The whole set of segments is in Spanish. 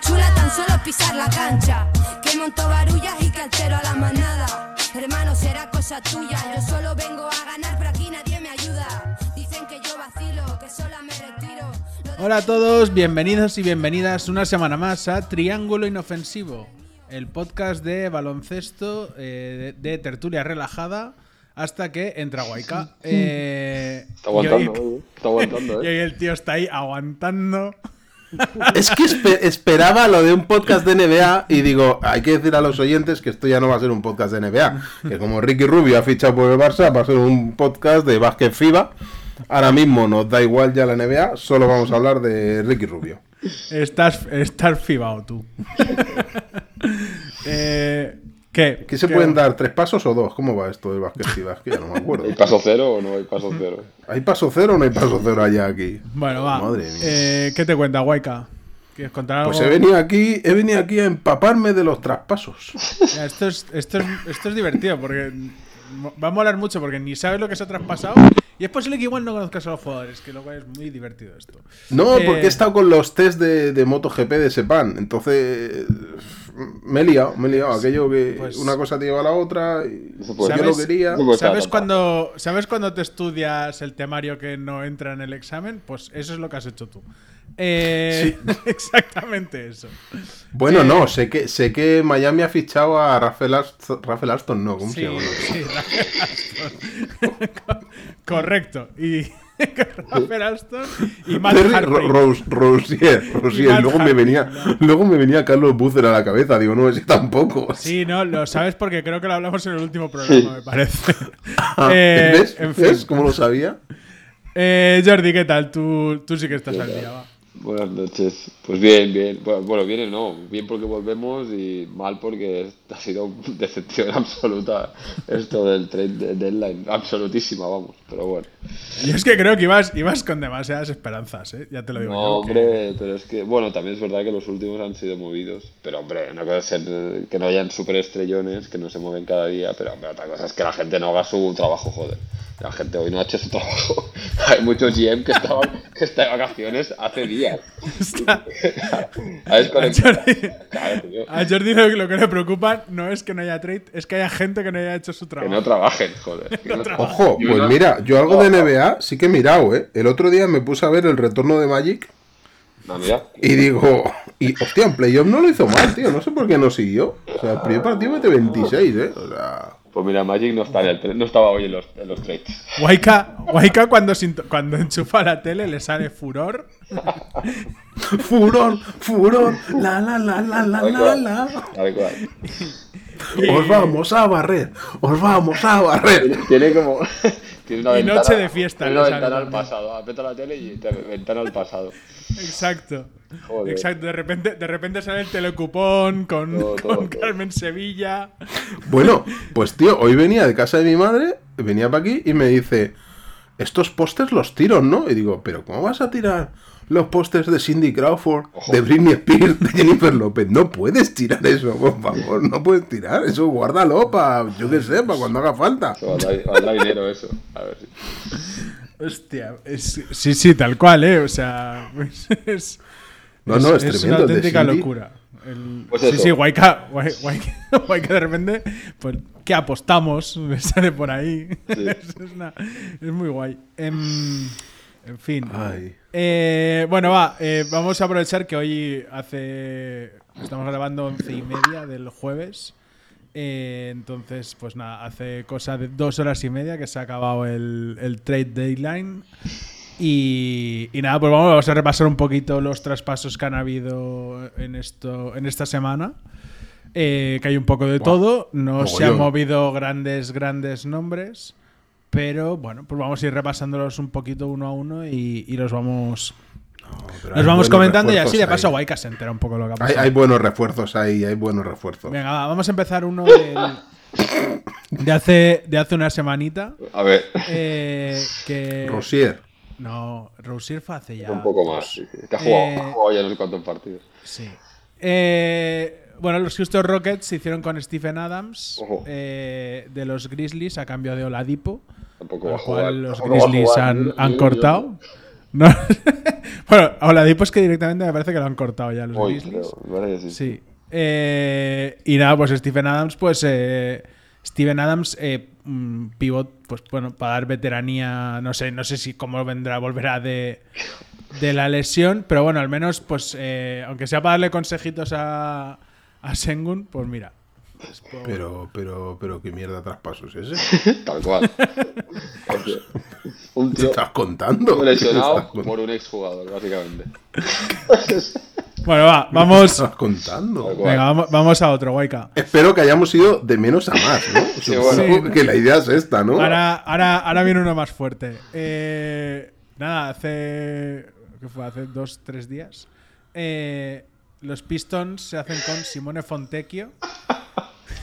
chula tan solo pisar la cancha. Que monto barullas y que altero a la manada. Hermano, será cosa tuya. Yo solo vengo a ganar, pero aquí nadie me ayuda. Dicen que yo vacilo, que sola me retiro. Hola a todos, bienvenidos y bienvenidas una semana más a Triángulo Inofensivo, el podcast de baloncesto eh, de, de tertulia relajada hasta que entra Guayca. Eh, Está y hoy- aguantando, eh. Está aguantando, y eh. hoy el tío está ahí aguantando. Es que espe- esperaba lo de un podcast de NBA y digo, hay que decir a los oyentes que esto ya no va a ser un podcast de NBA. Que como Ricky Rubio ha fichado por el Barça, va a ser un podcast de básquet FIBA. Ahora mismo nos da igual ya la NBA, solo vamos a hablar de Ricky Rubio. Estás, estás fibao tú. Eh, ¿Qué? ¿Qué se ¿Qué- pueden dar? ¿Tres pasos o dos? ¿Cómo va esto del básquet? Es que ya no me acuerdo. ¿Hay paso cero o no hay paso cero? ¿Hay paso cero o no hay paso cero allá aquí? Bueno, va. Madre mía. Eh, ¿Qué te cuenta, Guayca? ¿Quieres contar algo? Pues he venido aquí, he venido aquí a empaparme de los traspasos. Ya, esto, es, esto, es, esto es divertido porque va a molar mucho porque ni sabes lo que se ha traspasado y es posible que igual no conozcas a los jugadores, que lo cual es muy divertido esto. No, Eh, porque he estado con los test de, de MotoGP de Sepan. Entonces me he liado, me he liado. Aquello que Pues- una cosa te lleva a la otra. Y yo lo quería. ¿Sabes cuando, ¿Sabes cuando te estudias el temario que no entra en el examen? Pues eso es lo que has hecho tú. Eh, exactamente eso. Bueno, Eh, no, sé que sé que Miami ha fichado a Rafael Aston, Rafael Aston no, ¿cómo Sí, se llama? sí, Rafael Aston. Correcto. Y Rafael Aston y Matt Rose- Rosier, Rosier. Luego me venía, luego me venía Carlos Bucer a la cabeza. Digo, no, ese tampoco. Sí, no, lo sabes porque creo que lo hablamos en el último programa, me parece. Ah, Eh, ¿Ves? en fin. ¿Ves cómo lo sabía? Eh, Jordi, ¿qué tal? Tú, tú sí que estás al día, va. Buenas noches. Pues bien, bien. Bueno, bien no. Bien porque volvemos y mal porque ha sido decepción absoluta esto del trade de- deadline. Absolutísima, vamos. Pero bueno. Yo es que creo que ibas, ibas con demasiadas esperanzas, ¿eh? Ya te lo digo No, yo. que- hombre, pero es que, bueno, también es verdad que los últimos han sido movidos. Pero, hombre, una cosa es ser, que no hayan superestrellones que no se mueven cada día. Pero, hombre, otra cosa es que la gente no haga su trabajo, joder. La gente hoy no ha hecho su trabajo. Hay muchos GM que estaban que está de vacaciones hace días. Está- A Jordi, Claro, tío. a Jordi lo, lo que le preocupa no es que no haya trade, es que haya gente que no haya hecho su Que trabajo. no trabajen, joder. Que no trabajen. Ojo, Y pues una- mira, yo algo de NBA sí que he mirado, ¿eh? El otro día me puse a ver el retorno de Magic No, mira. Y digo, y hostia, en playoff no lo hizo mal, tío. No sé por qué no siguió. O sea, el primer partido mete 26, ¿eh? O sea, Pues mira, Magic no, está en el, no estaba hoy en los, en los trades. Waika, cuando, cuando enchufa la tele le sale furor. furor, furor, la la la la la la la. Tal cual. Os vamos a barrer, os vamos a barrer. Tiene como. Tiene una Y ventana, noche de fiesta Tiene una ventana al pasado. Aprieta la tele y te ventana al pasado. Exacto. Joder. Exacto. De repente, de repente sale el telecupón con, Todo, todo, con todo. Carmen Sevilla. Bueno, pues tío, hoy venía de casa de mi madre, venía para aquí y me dice, estos pósters los tiro, ¿no? Y digo, pero ¿cómo vas a tirar los pósters de Cindy Crawford, Ojo. de Britney Spears, de Jennifer López? No puedes tirar eso, por favor, no puedes tirar eso, guárdalo para, yo qué sé, para cuando haga falta. Valdrá, dinero eso. A ver si. Hostia. es- sí, sí, tal cual, ¿eh? O sea. Es, No, no, es tremendo, una auténtica locura. El- Pues sí, sí, Waika, Wai- Waika, Waika de repente, pues, ¿qué apostamos? Me sale por ahí. es, es una- es muy guay. Em, en fin. Ay. Eh, bueno, va, eh, vamos a aprovechar que hoy hace. Estamos grabando once y media del jueves. Eh, entonces, pues nada, hace cosa de dos horas y media que se ha acabado el, el trade deadline. Y, y nada, pues vamos, vamos a repasar un poquito los traspasos que han habido en, esto, en esta semana. Eh, que hay un poco de todo. No se han movido grandes, grandes nombres. Pero bueno, pues vamos a ir repasándolos un poquito uno a uno y, y los vamos, Pero los vamos comentando y así de paso. Waika se entera un poco lo que ha Hay, pasado. hay buenos refuerzos ahí, hay buenos refuerzos. Venga, va, vamos a empezar uno del- de, hace, de hace una semanita. A ver. eh, que Rosier. No, Rousier fue hace ya. Un poco más. sí, sí. Que ha jugado, Eh, ha jugado ya no sé cuántos partidos. Sí. Eh, bueno, los Houston Rockets se hicieron con Stephen Adams eh, de los Grizzlies a cambio de Oladipo. Tampoco va a jugar. cual los Grizzlies han, cortado. No. bueno, Oladipo es que directamente me parece que lo han cortado ya los Hoy, Grizzlies. creo, sí. Sí. Eh, y nada, pues Stephen Adams, pues eh, Steven Adams, eh, mm, pivot, pues bueno, para dar veteranía, no sé, no sé si cómo vendrá, volverá de, de la lesión, pero bueno, al menos, pues, eh, aunque sea para darle consejitos a, a Sengun, pues mira. pues, por- Pero, pero, pero, ¿qué mierda traspaso es ese? Tal cual. Un ¿Te tío estás contando? ¿Qué me lesionado estás contando? por un exjugador, básicamente. Bueno, va, ¿Qué vamos. estás contando? Venga, vamos, vamos a otro, Waika. Espero que hayamos ido de menos a más, ¿no? Bueno. que la idea es esta, ¿no? Ahora, ahora, ahora viene uno más fuerte. Eh, nada, hace. ¿Qué fue? Hace dos, tres días. eh, los Pistons se hacen con Simone Fontecchio.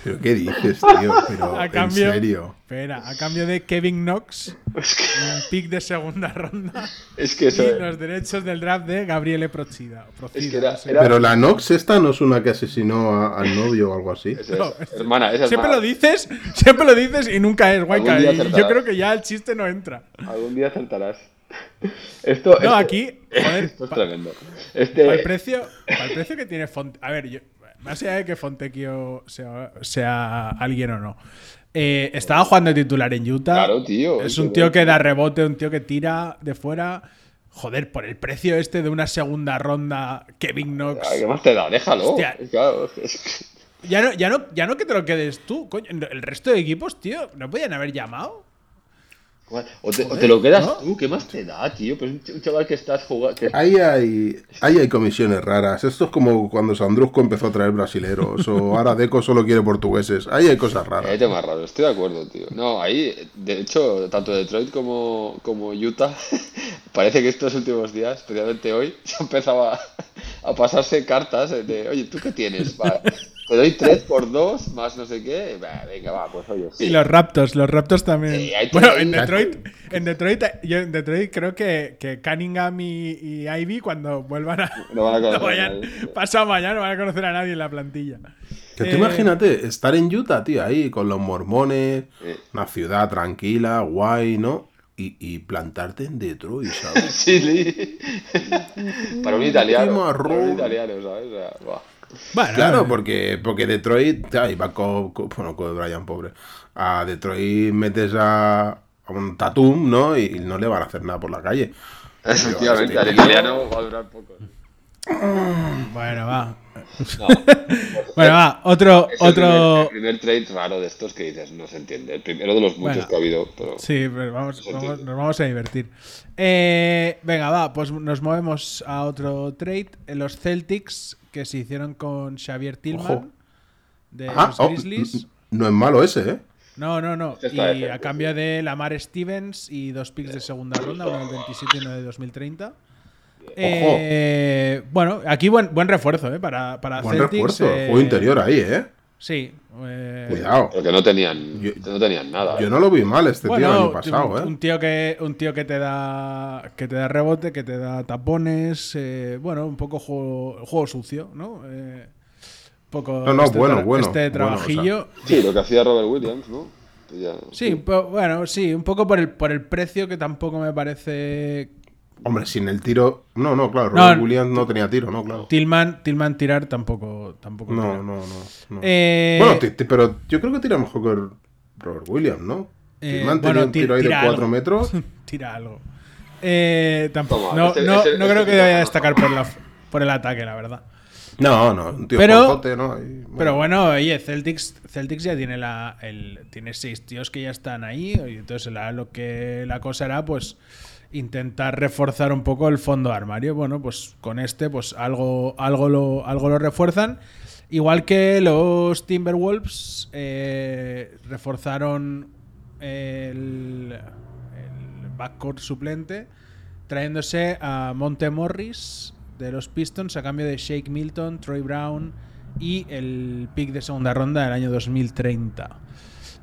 ¿Pero qué dices, tío? Pero, A en cambio. serio. Espera, a cambio de Kevin Knox, un pick de segunda ronda. Es que eso. Y los derechos del draft de Gabriele Procida. Procida, Es que era- no sé. era- Pero la Nox esta no es una que asesinó a- al novio o algo así. Es. No, hermana, esa es Siempre mala. lo dices, siempre lo dices y nunca es, Waika. Algún día Y yo creo que ya el chiste no entra. Algún día acertarás. Esto, No, aquí, joder, Esto es tremendo. Este, Para el precio, para el precio que tiene Font... A ver, yo, más allá de que Fontecchio sea, sea alguien o no. eh, estaba jugando de titular en Utah. Claro, tío, Es un tío que da rebote, un tío que tira de fuera. Joder, por el precio este de una segunda ronda, Kevin Knox. ¿Qué más te da? Déjalo. Hostia. Claro, Ya no, ya, no, ya no que te lo quedes tú, coño. El resto de equipos, tío, ¿no podían haber llamado? O te, o te lo quedas ¿no? tú, ¿qué más te da, tío? Pues un ch- un chaval que estás jugando. que- Ahí hay, ahí hay comisiones raras. Esto es como cuando Sandrusco empezó a traer brasileros o ahora Deco solo quiere portugueses. Ahí hay cosas Hay raras. temas raros, estoy de acuerdo, tío. No, ahí, de hecho, tanto Detroit como, como Utah, parece que estos últimos días, especialmente hoy, se empezaba a pasarse cartas de, oye, ¿tú qué tienes? Va, te doy 3 por 2 más no sé qué. Va, venga, va, pues oye, sí. Y los Raptors, los Raptors también. Sí, bueno, en Detroit, en Detroit, yo en Detroit creo que, que Cunningham y, y Ivy cuando vuelvan a, No van a conocer no a vayan, nadie. pasado mañana no van a conocer a nadie en la plantilla. Que tú Eh, imagínate estar en Utah, tío, ahí con los mormones, Sí. una ciudad tranquila, guay, ¿no? Y, y plantarte en Detroit, ¿sabes? Sí, sí. Para un italiano. Para un italiano, ¿sabes? O sea, buah. Bueno, Claro, porque, porque Detroit, iba con, con- bueno, con Brian, pobre. A Detroit metes a, a un Tatum, ¿no? Y no le van a hacer nada por la calle. Efectivamente, este al tío- italiano va a durar poco. bueno, va. No, Bueno, va, otro, es el primer, otro. el primer trade raro de estos que dices, no se entiende. El primero de los muchos Bueno. que ha habido, pero. Sí, pero vamos, nos vamos a divertir. Eh, venga, va, pues nos movemos a otro trade. Los Celtics, que se hicieron con Xavier Tillman, Ojo. de Ah, los oh, Grizzlies. no es malo ese, ¿eh? No, no, no. Este Y decente, a cambio de Lamar Stevens y dos picks de segunda ronda, uno del 27 y uno de 2030. Eh, bueno, aquí buen, buen refuerzo, ¿eh? Para, para Buen Celtics. refuerzo. eh, Juego interior ahí, ¿eh? Sí. eh, Cuidado. Porque no tenían, Yo- no tenían nada. Yo ¿eh? no lo vi mal este tío el año pasado, un, ¿eh? un tío que un tío que te da que te da rebote, que te da tapones, eh, bueno, un poco juego, juego sucio, ¿no? Eh, un poco No, no, este, bueno, tra- bueno, este bueno, trabajillo. Sí, lo que hacía Robert Williams, ¿no? Ya- Sí, po- bueno, sí, un poco por el por el precio que tampoco me parece Hombre, sin el tiro. No, no, claro. No, Robert Williams no tenía tiro, no, claro. Tillman, Tillman tirar tampoco tampoco No, tira. no, no. no. Eh, Bueno, pero yo creo que tira mejor que Robert Williams, ¿no? eh, Tillman tenía bueno, un ti- tiro ahí de tira 4 algo. metros. tira algo. Eh, tampoco. Toma, no, no, no creo que vaya a destacar por la por el ataque, la verdad. No, no, un tío Pero- ¿no? Bueno. Pero bueno, oye, Celtics, Celtics ya tiene la el, tiene seis tíos que ya están ahí y entonces la- lo que la cosa era pues intentar reforzar un poco el fondo de armario. Bueno, pues con este pues algo algo lo algo lo refuerzan. Igual que los Timberwolves eh, reforzaron el, backcourt suplente trayéndose a Monte Morris de los Pistons a cambio de Shake Milton, Troy Brown y el pick de segunda ronda del año 2030.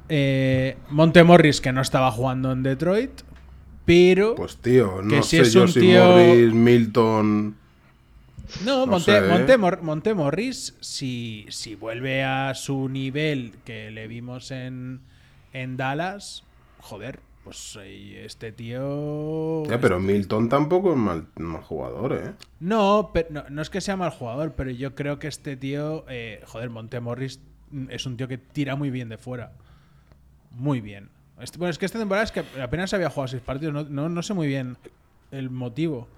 Eh, Monte Morris que no estaba jugando en Detroit, pero Pues tío, no Que si sé es yo un si tío- Morris, Milton. No, No Monte, ¿eh? Monte, Mor- Monte Morris, si, si vuelve a su nivel que le vimos en, en Dallas, joder, pues este tío... Ya, pero Milton tampoco es mal, mal jugador, ¿eh? No, pero, no, no es que sea mal jugador, pero yo creo que este tío, eh, joder, Montemorris mm, es un tío que tira muy bien de fuera. Muy bien. Este- bueno, es que esta temporada es que apenas había jugado seis partidos, no, no, no sé muy bien el motivo.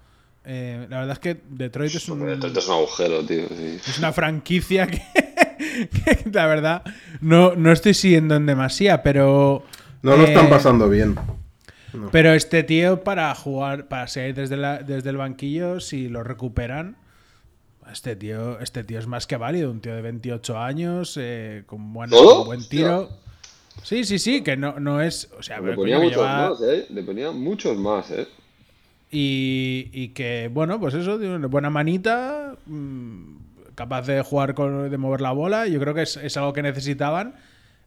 Eh, la verdad es que Detroit es, un- esto es un agujero, tío. sí. es una franquicia que, que la verdad no, no estoy siguiendo en demasía, pero... No lo eh, están pasando bien. pero este tío para jugar, para seguir desde, la- desde el banquillo, si lo recuperan, este tío, este tío es más que válido, un tío de 28 años, eh, con buen, buen tiro. Sí, sí, sí, que no, no es. O sea, Le ponía muchos lleva- más, ¿eh? Le ponía muchos más, ¿eh? y, y que, bueno, pues eso, tiene una buena manita, mm, capaz de jugar, con, de mover la bola. Yo creo que es, es algo que necesitaban.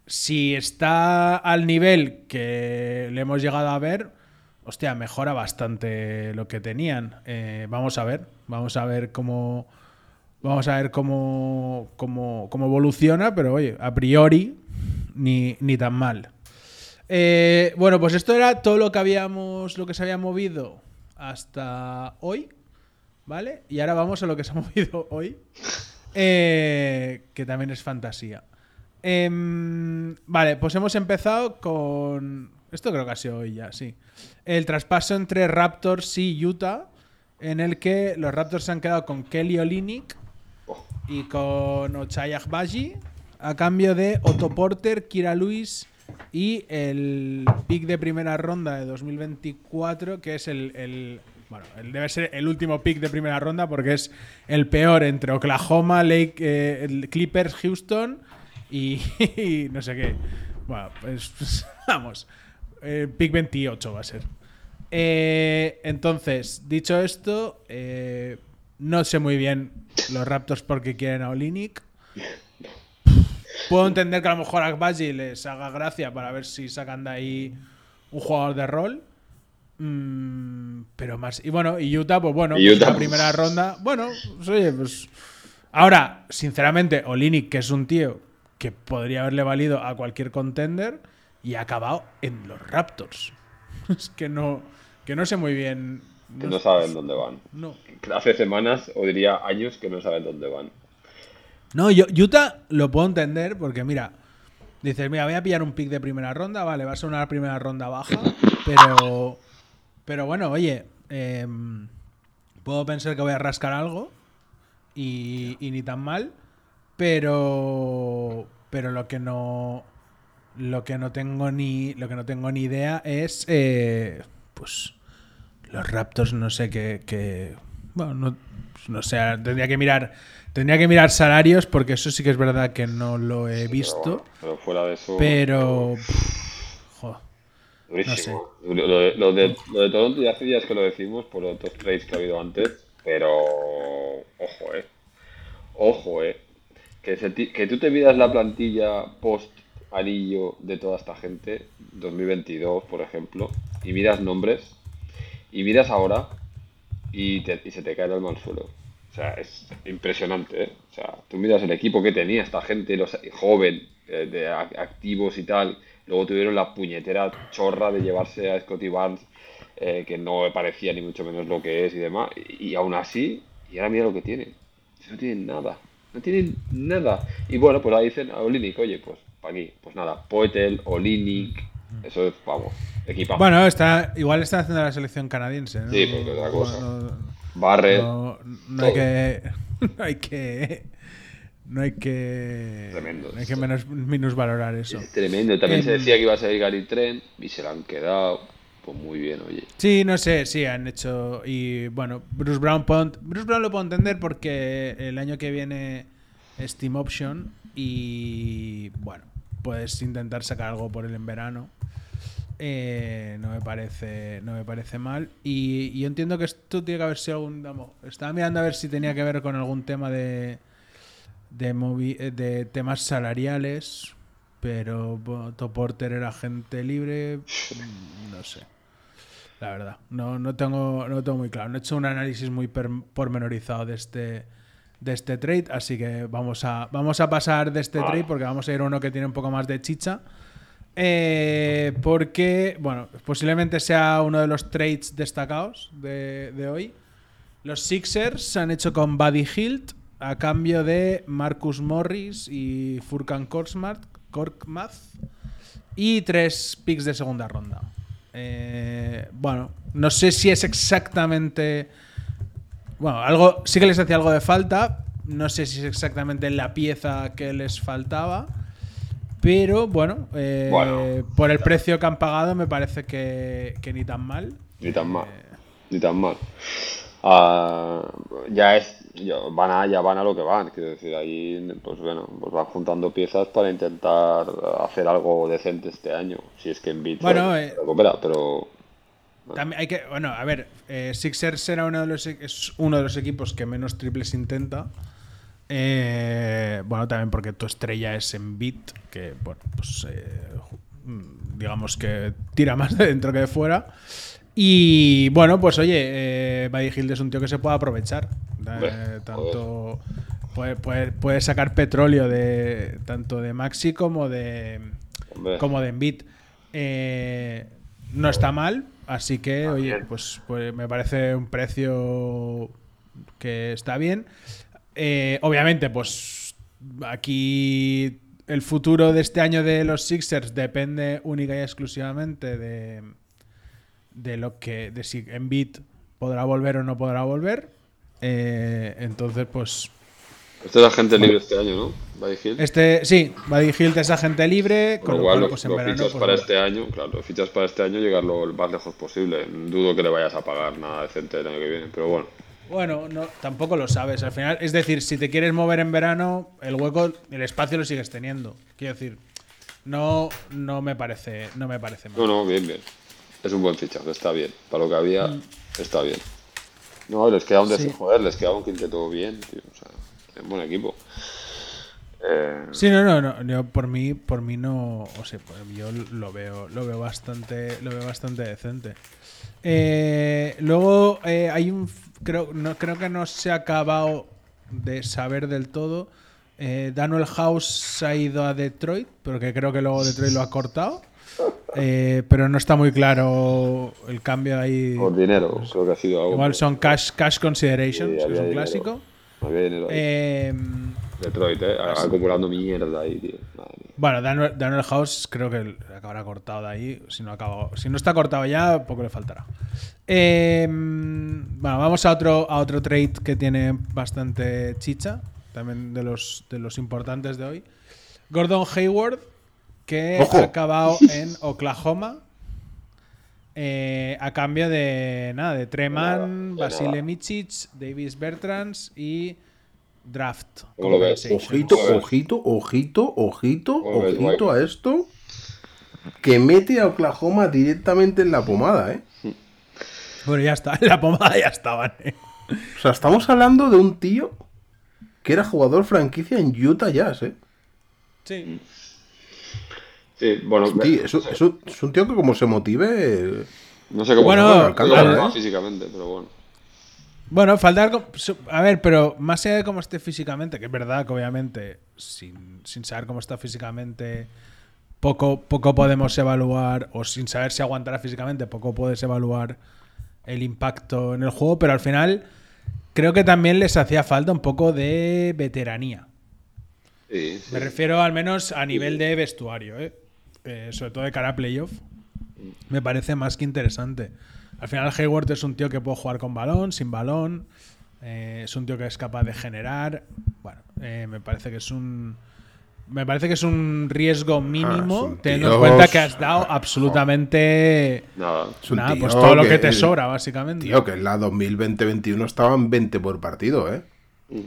Si está al nivel que le hemos llegado a ver, hostia, mejora bastante lo que tenían. Eh, vamos a ver, vamos a ver cómo. Vamos a ver cómo, cómo, cómo evoluciona, pero oye, a priori, ni, ni tan mal. Eh, bueno, pues esto era todo lo que habíamos, lo que se había movido hasta hoy, ¿vale? Y ahora vamos a lo que se ha movido hoy, eh, que también es fantasía. Em, vale, pues hemos empezado con... Esto creo que ha sido hoy ya, sí. El traspaso entre Raptors y Utah, en el que los Raptors se han quedado con Kelly Olynyk y con Ochai Agbaji a cambio de Otto Porter, Kira Lewis y el pick de primera ronda de 2024, que es el, el- bueno, el- debe ser el último pick de primera ronda porque es el peor entre Oklahoma, Lake, eh, Clippers, Houston y, no sé qué. Bueno, pues, pues, vamos, eh, pick 28 va a ser. Eh, entonces, dicho esto, eh, no sé muy bien los Raptors porque quieren a Olinik. Puedo entender que a lo mejor a Agbaji les haga gracia para ver si sacan de ahí un jugador de rol. Mm, pero más. Y bueno, y Utah, pues bueno, Y pues Utah, la primera ronda. Bueno, pues, oye, pues. Ahora, sinceramente, Olinik, que es un tío que podría haberle valido a cualquier contender y ha acabado en los Raptors. Es que no, que no sé muy bien. Que no saben dónde van. No. Hace semanas, o diría años, que no saben dónde van. No, yo, Utah lo puedo entender porque, mira, dices, mira, voy a pillar un pick de primera ronda, vale, va a ser una primera ronda baja, pero, pero bueno, oye, em, puedo pensar que voy a rascar algo y, y ni tan mal, pero, pero lo que no, lo que no tengo ni, lo que no tengo ni idea es, eh, pues, los Raptors, no sé qué, qué- bueno, no, no sé, tendría que mirar, tendría que mirar salarios porque eso sí que es verdad que no lo he visto, Pero, fuera de eso. pero, pff, jo, Durísimo. Lo, de, lo, de, lo de Toronto ya hace días que lo decimos por los otros trades que ha habido antes, pero ojo, eh. Ojo, eh. Que, se ti- que tú te miras la plantilla post anillo de toda esta gente, 2022, por ejemplo, y miras nombres, y miras ahora, y, te- y se te cae el alma al suelo. O sea, es impresionante, ¿eh? O sea, tú miras el equipo que tenía esta gente, los joven, eh, de activos y tal. Luego tuvieron la puñetera chorra de llevarse a Scotty Barnes, eh, que no me parecía ni mucho menos lo que es y demás. Y, y aún así, y ahora mira lo que tienen. No tienen nada. No tienen nada. Y bueno, pues ahí dicen a Olinik, oye, pues para aquí, pues nada, Poetel, Olinik, eso es, vamos, equipazo. Bueno, está, igual está haciendo la selección canadiense, ¿no? Sí, porque otra cosa. No, no- Barrett, no- no hay que, no hay que, no hay que, Tremendo no hay que menos, minusvalorar eso. Es tremendo. También se Em, decía que iba a salir Gary Trent y se la han quedado. Pues muy bien, oye. Sí, no sé, sí, han hecho. Y bueno, Bruce Brown, puedo- Bruce Brown lo puedo entender porque el año que viene es Team Option y bueno, puedes intentar sacar algo por él en verano. Eh, no me parece no me parece mal y, y yo entiendo que esto tiene que haber sido algún vamos, estaba mirando a ver si tenía que ver con algún tema de de, movi- eh, de temas salariales pero bueno, Otto Porter era gente libre mm, no sé la verdad. No, no, tengo, no tengo muy claro. No he hecho un análisis muy pormenorizado de este, de este trade, así que vamos a, vamos a pasar de este trade porque vamos a ir a uno que tiene un poco más de chicha. Eh, porque, bueno, posiblemente sea uno de los trades destacados de, hoy. Los Sixers se han hecho con Buddy Hilt a cambio de Marcus Morris y Furkan Korkmaz y tres picks de segunda ronda. Eh, bueno, no sé si es exactamente. Bueno, algo, sí que les hacía algo de falta. No sé si es exactamente la pieza que les faltaba. Pero bueno, eh, Bueno. por el precio que han pagado, me parece que, que ni tan mal. Ni tan mal. Ni tan mal. Ah, ya es. ya van, a, ya van a lo que van. Quiero decir, ahí pues bueno, pues van juntando piezas para intentar hacer algo decente este año. Si es que en Beat Bueno, eh, recupera, pero. También hay que, bueno, a ver, eh, Sixers era uno de los, es uno de los equipos que menos triples intenta. Eh, bueno, también porque tu estrella es en beat, que, bueno, pues eh, mm, digamos que tira más de dentro que de fuera. Y bueno, pues oye, eh, Buddy es un tío que se puede aprovechar. Eh, tanto puede, puede- puede sacar petróleo de tanto de Maxi como de Hombre. como de Embiid. Eh, no está mal, así que, oye, pues, pues me parece un precio que está bien. Eh, obviamente, pues aquí el futuro de este año de los Sixers depende única y exclusivamente de, de lo que de si Embiid podrá volver o no podrá volver. Eh, entonces, pues Este es agente libre este año, ¿no? Buddy Hield. este sí, Buddy Hield es agente libre, Con con lo cual, lo, pues en lo verano fichas pues, para bueno. este año, claro, lo fichas para este año llegarlo lo más lejos posible. Dudo que le vayas a pagar nada decente el año que viene, pero bueno. Bueno, no, tampoco lo sabes. Al final, es decir, si te quieres mover en verano, el hueco, el espacio lo sigues teniendo. Quiero decir, no, no me parece, no me parece mal. No, no, bien, bien. Es un buen fichaje, está bien. Para lo que había, Mm. está bien. No, les queda un Sí. joder, les queda un quinteto bien, tío. O sea, es buen equipo. Eh, Sí, no, no, no. yo por mí, por mí no, o sea, pues yo lo veo, lo veo bastante, lo veo bastante decente. Eh, luego eh, hay un, creo, no, creo que no se ha acabado de saber del todo. Eh, Daniel House ha ido a Detroit, pero que creo que luego Detroit lo ha cortado. Eh, pero no está muy claro el cambio ahí. por dinero, creo que ha sido algo. Igual son cash, cash Sí, considerations, que es un dinero. clásico. Había dinero ahí. Eh, Detroit, eh, acumulando mierda ahí, tío. Madre mía. Bueno, Daniel, Daniel House creo que acabará cortado de ahí. Si no, si no está cortado ya, poco le faltará. Eh, bueno, vamos a otro, a otro trade que tiene bastante chicha. También de los, de los importantes de hoy. Gordon Hayward, que Ojo. ha acabado en Oklahoma. eh, a cambio de nada, de Treman, Basile. Micic, Davis Bertrands y Draft. ¿Cómo lo ves? Compensation. Ojito, ojito, ojito, ojito, ¿Cómo ves, ojito a esto. Que mete a Oklahoma directamente en la pomada, ¿eh? Bueno, ya está, en la pomada ya estaban. eh. O sea, estamos hablando de un tío que era jugador franquicia en Utah Jazz, ¿eh? Sí. Sí, bueno, Sí, es, un- es un- es un tío que como se motive... no sé cómo, Bueno, no sé cómo alcanza, ¿eh? físicamente, pero bueno. Bueno, falta algo. A ver, pero más allá de cómo esté físicamente, que es verdad que obviamente, sin, sin saber cómo está físicamente, poco, poco podemos evaluar, o sin saber si aguantará físicamente, poco puedes evaluar el impacto en el juego, pero al final creo que también les hacía falta un poco de veteranía. Sí, sí. Me refiero al menos a nivel de vestuario, ¿eh? Eh, sobre todo de cara a playoff. Me parece más que interesante. Al final Hayward es un tío que puede jugar con balón, sin balón. eh, es un tío que es capaz de generar. Bueno, eh, me parece que es un. Me parece que es un riesgo mínimo, un teniendo en cuenta que has dado absolutamente. Nada. Pues todo lo que, que- te sobra, básicamente. Tío, que en la 2020-21 estaban 20 por partido, ¿eh?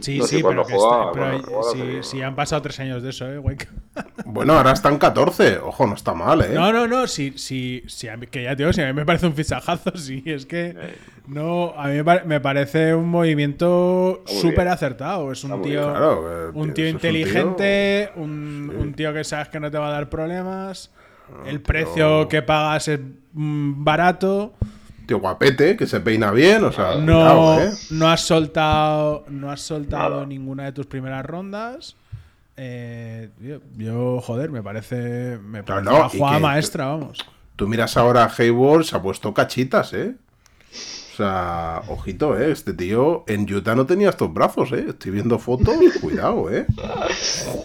Sí, No, sí, pero, que jugaba- está- pero cuando jugaba, sí, pero- sí, han pasado tres años de eso, ¿eh, Wake? Bueno, ahora están 14. Ojo, no está mal, ¿eh? No, no, no, sí, sí, sí, a mí- que ya te digo, sí, a mí me parece un fichajazo, sí, es que no, a mí me, pare- me parece un movimiento súper acertado, es un tío. Claro, eh, un tío eso es un inteligente, un, un tío que sabes que no te va a dar problemas, el tío- precio que pagas es mm, barato, Tío guapete, que se peina bien, o sea, No, cuidado, ¿eh? no has soltado, no has soltado Nada. ninguna de tus primeras rondas. Eh, tío, yo, joder, me parece, me parece no, una jugada que- maestra, vamos. Tú miras ahora a Hayward, se ha puesto cachitas, ¿eh? O sea, ojito, ¿eh? Este tío en Utah no tenía estos brazos, ¿eh? Estoy viendo fotos, cuidado, ¿eh?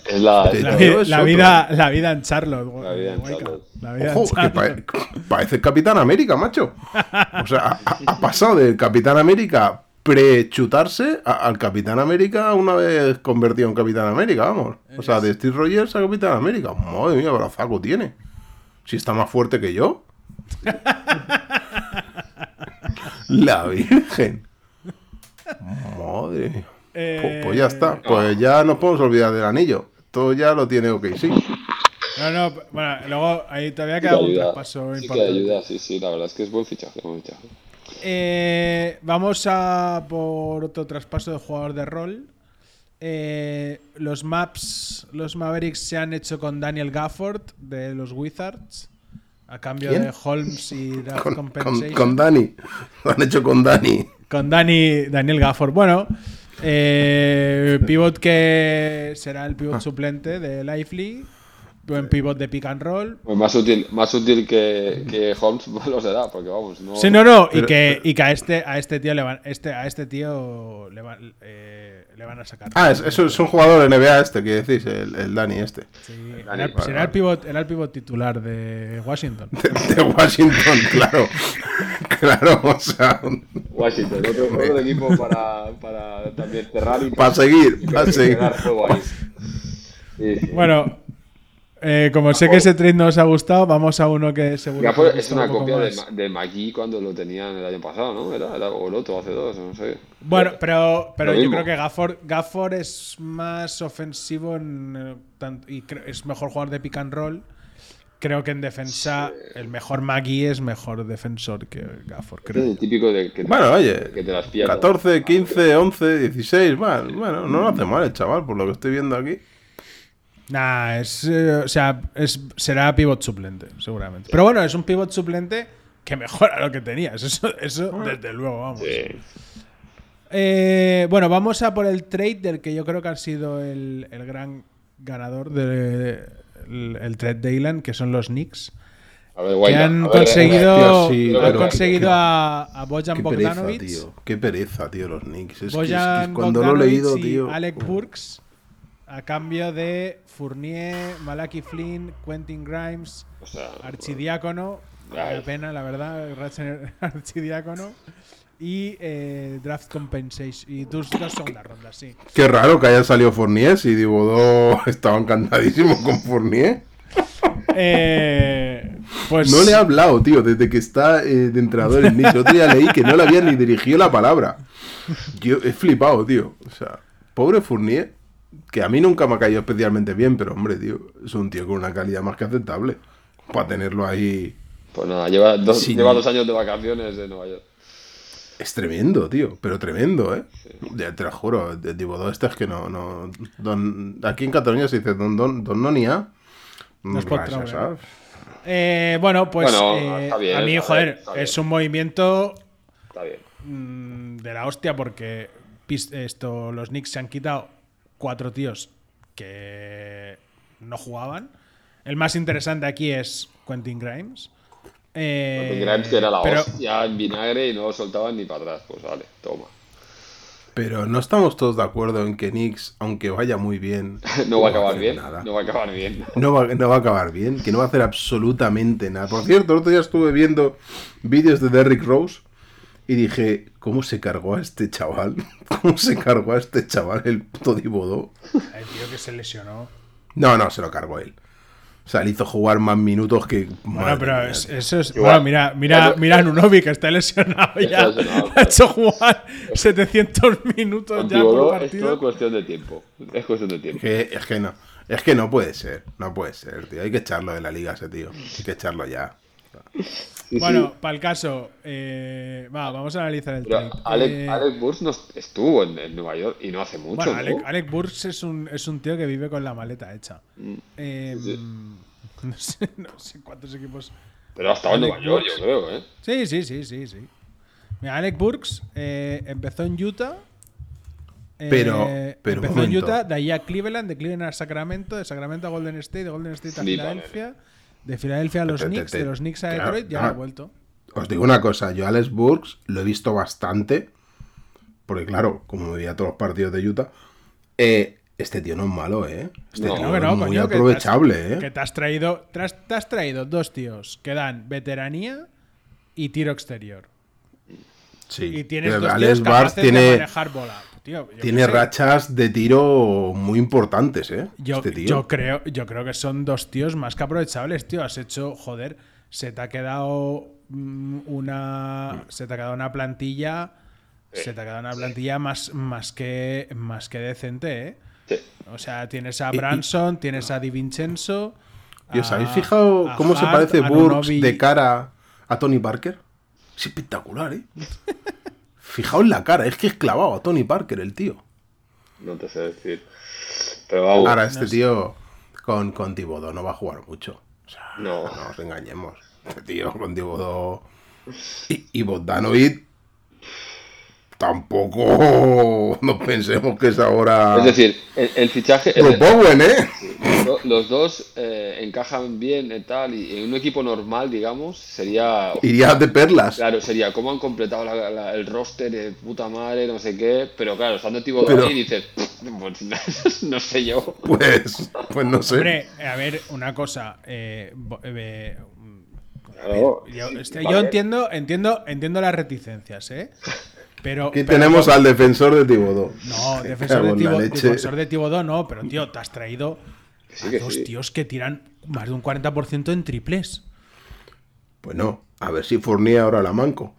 Es la. Te- es La, es vida, la vida en Charlotte. La vida en Guayca. Charlotte. La vida en Ojo, que Charlotte. pa- parece el Capitán América, macho. O sea, ha, ha pasado del Capitán América pre-chutarse al Capitán América una vez convertido en Capitán América, vamos. O sea, de Steve Rogers a Capitán América. Madre mía, brazaco tiene. Si está más fuerte que yo. La Virgen. Madre mía. Eh, Pues, pues ya está. Pues ya nos podemos olvidar del anillo. Todo ya lo tiene ok, sí. No, no, bueno, luego ahí todavía que queda un traspaso Sí que importante. ayuda, sí, sí, la verdad es que es buen fichaje. Buen fichaje. Eh, vamos a por otro traspaso de jugador de rol. Eh, los maps, los Mavericks se han hecho con Daniel Gafford de los Wizards a cambio ¿Quién? de Holmes y Draft Con, Compensation. con Dani. Lo han hecho con Dani. Con Dani, Daniel Gafford. Bueno, eh, pivot que será el Ah. pivot suplente de Lively. Buen pivot de pick and roll. Pues más útil, más útil que, que Holmes lo será, porque vamos, no. Sí, no, no, y Pero- que, y que a este a este tío le van este a este tío le, van- eh, le van a sacar. Ah, es, eso es un jugador NBA este, que decís, el, el Dani este. Sí, Dani, era, será el pivot, era el pivot titular de Washington. De, de Washington, claro. Claro, o sea, Washington, otro, otro equipo para, para también cerrar y para seguir, y para seguir. dar juego ahí. Sí, sí. Bueno, eh, como sé que ese trade no os ha gustado, vamos a uno que seguro que Gafford os es una un copia de, de McGee cuando lo tenían el año pasado, ¿no? Era, era o el otro, hace dos, no sé. Bueno, pero, pero yo mismo. creo que Gafford, Gafford es más ofensivo en, eh, y es mejor jugador de pick and roll. Creo que en defensa el mejor Maggie es mejor defensor que Gafford, Este es creo. el típico de que, te- Bueno, oye, que te las pilla. 14, 15, 11, 16, bueno, bueno, no lo hace mal el chaval, por lo que estoy viendo aquí. Nah, es, eh, o sea, es, será pivot suplente, seguramente. Pero bueno, es un pivot suplente que mejora lo que tenías. Eso, eso desde luego, vamos. Sí. Eh, bueno, vamos a por el trade del que yo creo que ha sido el, el gran ganador del el, el trade de Ilan, que son los Knicks. A ver, Que Guaita, han a ver, conseguido, sí, han pero- conseguido a, a Bojan Qué pereza, Bogdanovic, tío. Qué pereza, tío, los Knicks. Es que- es que, cuando lo he leído, tío. Alec Burks a cambio de Fournier, Malaki Flynn, Quentin Grimes, O sea, Archidiácono, Ay. la pena, la verdad, Archidiácono y eh, Draft Compensation y dos, dos segundas rondas, sí. Qué raro que haya salido Fournier, si Dibodó estaba encantadísimo con Fournier. Eh, pues No le he hablado, tío, desde que está eh, de entrenador en Knicks. Otro día leí que no le había ni dirigido la palabra. Yo he flipado, tío. O sea, pobre Fournier, que a mí nunca me ha caído especialmente bien, pero hombre, tío, es un tío con una calidad más que aceptable. Para tenerlo ahí. pues nada, lleva dos, lleva dos años de vacaciones de Nueva York. Es tremendo, tío, pero tremendo, ¿eh? Ya te lo juro, el Dibodó este es que no, no, don, aquí en Cataluña se dice don, don, don Nonia. No es eh, bueno, pues Bueno, eh, bien, a mí, joder, bien, es un movimiento Está bien. mm, de la hostia porque esto, los Knicks se han quitado cuatro tíos que no jugaban. El más interesante aquí es Quentin Grimes. Eh, Porque Grimes que era la pero- hostia en vinagre y no lo soltaban ni para atrás. Pues vale, toma. Pero no estamos todos de acuerdo en que Knicks, aunque vaya muy bien, No va a acabar bien. nada. No va a acabar bien. No va, no va a acabar bien, que no va a hacer absolutamente nada. Por cierto, el otro día estuve viendo vídeos de Derrick Rose y dije, ¿cómo se cargó a este chaval? ¿Cómo se cargó a este chaval el puto Dibodó? El tío que se lesionó. No, no, se lo cargó él. O sea, le hizo jugar más minutos que... Bueno, madre pero mía, es- tío. eso es. Igual. Bueno, mira, mira, mira a Nunovi que está lesionado Está ya. lesionado. Ha hecho jugar 700 minutos ya por Thibodeau es todo partido. cuestión de tiempo. Es cuestión de tiempo. Que- es que no. Es que no puede ser. No puede ser, tío. Hay que echarlo de la liga ese tío. Hay que echarlo ya. Sí, Bueno, sí. para el caso, eh, va, vamos a analizar el Pero. Alec, Eh, Alec Burks no estuvo en, en Nueva York y no hace mucho. bueno, ¿no? Alec, Alec Burks es un, es un tío que vive con la maleta hecha. Eh, sí. No, sé, no sé cuántos equipos. Pero ha estado en Nueva York, Burks. yo creo, ¿eh? Sí, sí, sí, sí, sí. Mira, Alec Burks eh, empezó en Utah. eh, Pero- empezó en. Utah, de ahí a Cleveland, de Cleveland a Sacramento, de Sacramento a Golden State, de Golden State a Filadelfia, de Filadelfia a los Te- Knicks, te- de los Knicks a claro, Detroit, ya ah. ha vuelto. Os digo una cosa, yo a Alex Burks lo he visto bastante, porque claro, como veía todos los partidos de Utah, eh, este tío no es malo, ¿eh? Este No, tío No, no, es muy coño, que has- aprovechable, ¿eh? Que te has traído, te has, te has traído dos tíos que dan veteranía y tiro exterior. Sí. Y tienes dos Alex de tiene, manejar bola. Tío, tiene rachas de tiro muy importantes, ¿eh? Yo, este tío. yo creo, yo creo que son dos tíos más que aprovechables, tío. Has hecho, joder, se te ha quedado mm, una. Se te ha quedado una plantilla. Se te ha quedado una plantilla más, más que más que decente, ¿eh? Sí. O sea, tienes a Y- y- Branson, tienes a Di Vincenzo. ¿Y os habéis fijado cómo se parece Burks de cara a Tony Parker? Es espectacular, ¿eh? Fijaos en la cara, es que es clavado a Tony Parker el tío. No te sé decir. Pero vamos. Ahora, este tío con, con Thibodeau no va a jugar mucho. O sea, No. no nos engañemos. Este tío con Thibodeau y, y Bogdanovic tampoco no pensemos que es ahora Es decir, el, el fichaje. el- Bruce Bowen, ¿eh? lo- los dos eh, encajan bien y tal. Y en un equipo normal, digamos, sería. Iría de perlas. Claro, sería cómo han completado la- la- el roster de puta madre, no sé qué. Pero claro, estando tipo Pero- ahí dices, pues, no sé yo. Pues, pues no sé. Hombre, a ver, una cosa. eh, eh, Claro, yo, este- vale. yo entiendo, entiendo, entiendo las reticencias, ¿eh? Pero. Aquí pero- tenemos al defensor de Thibodeau. No, defensor de, Tibo- defensor de Thibodeau no, pero tío, te has traído sí, a dos sí. tíos que tiran más de un 40% en triples. Pues no, a ver si Fournier ahora la manco.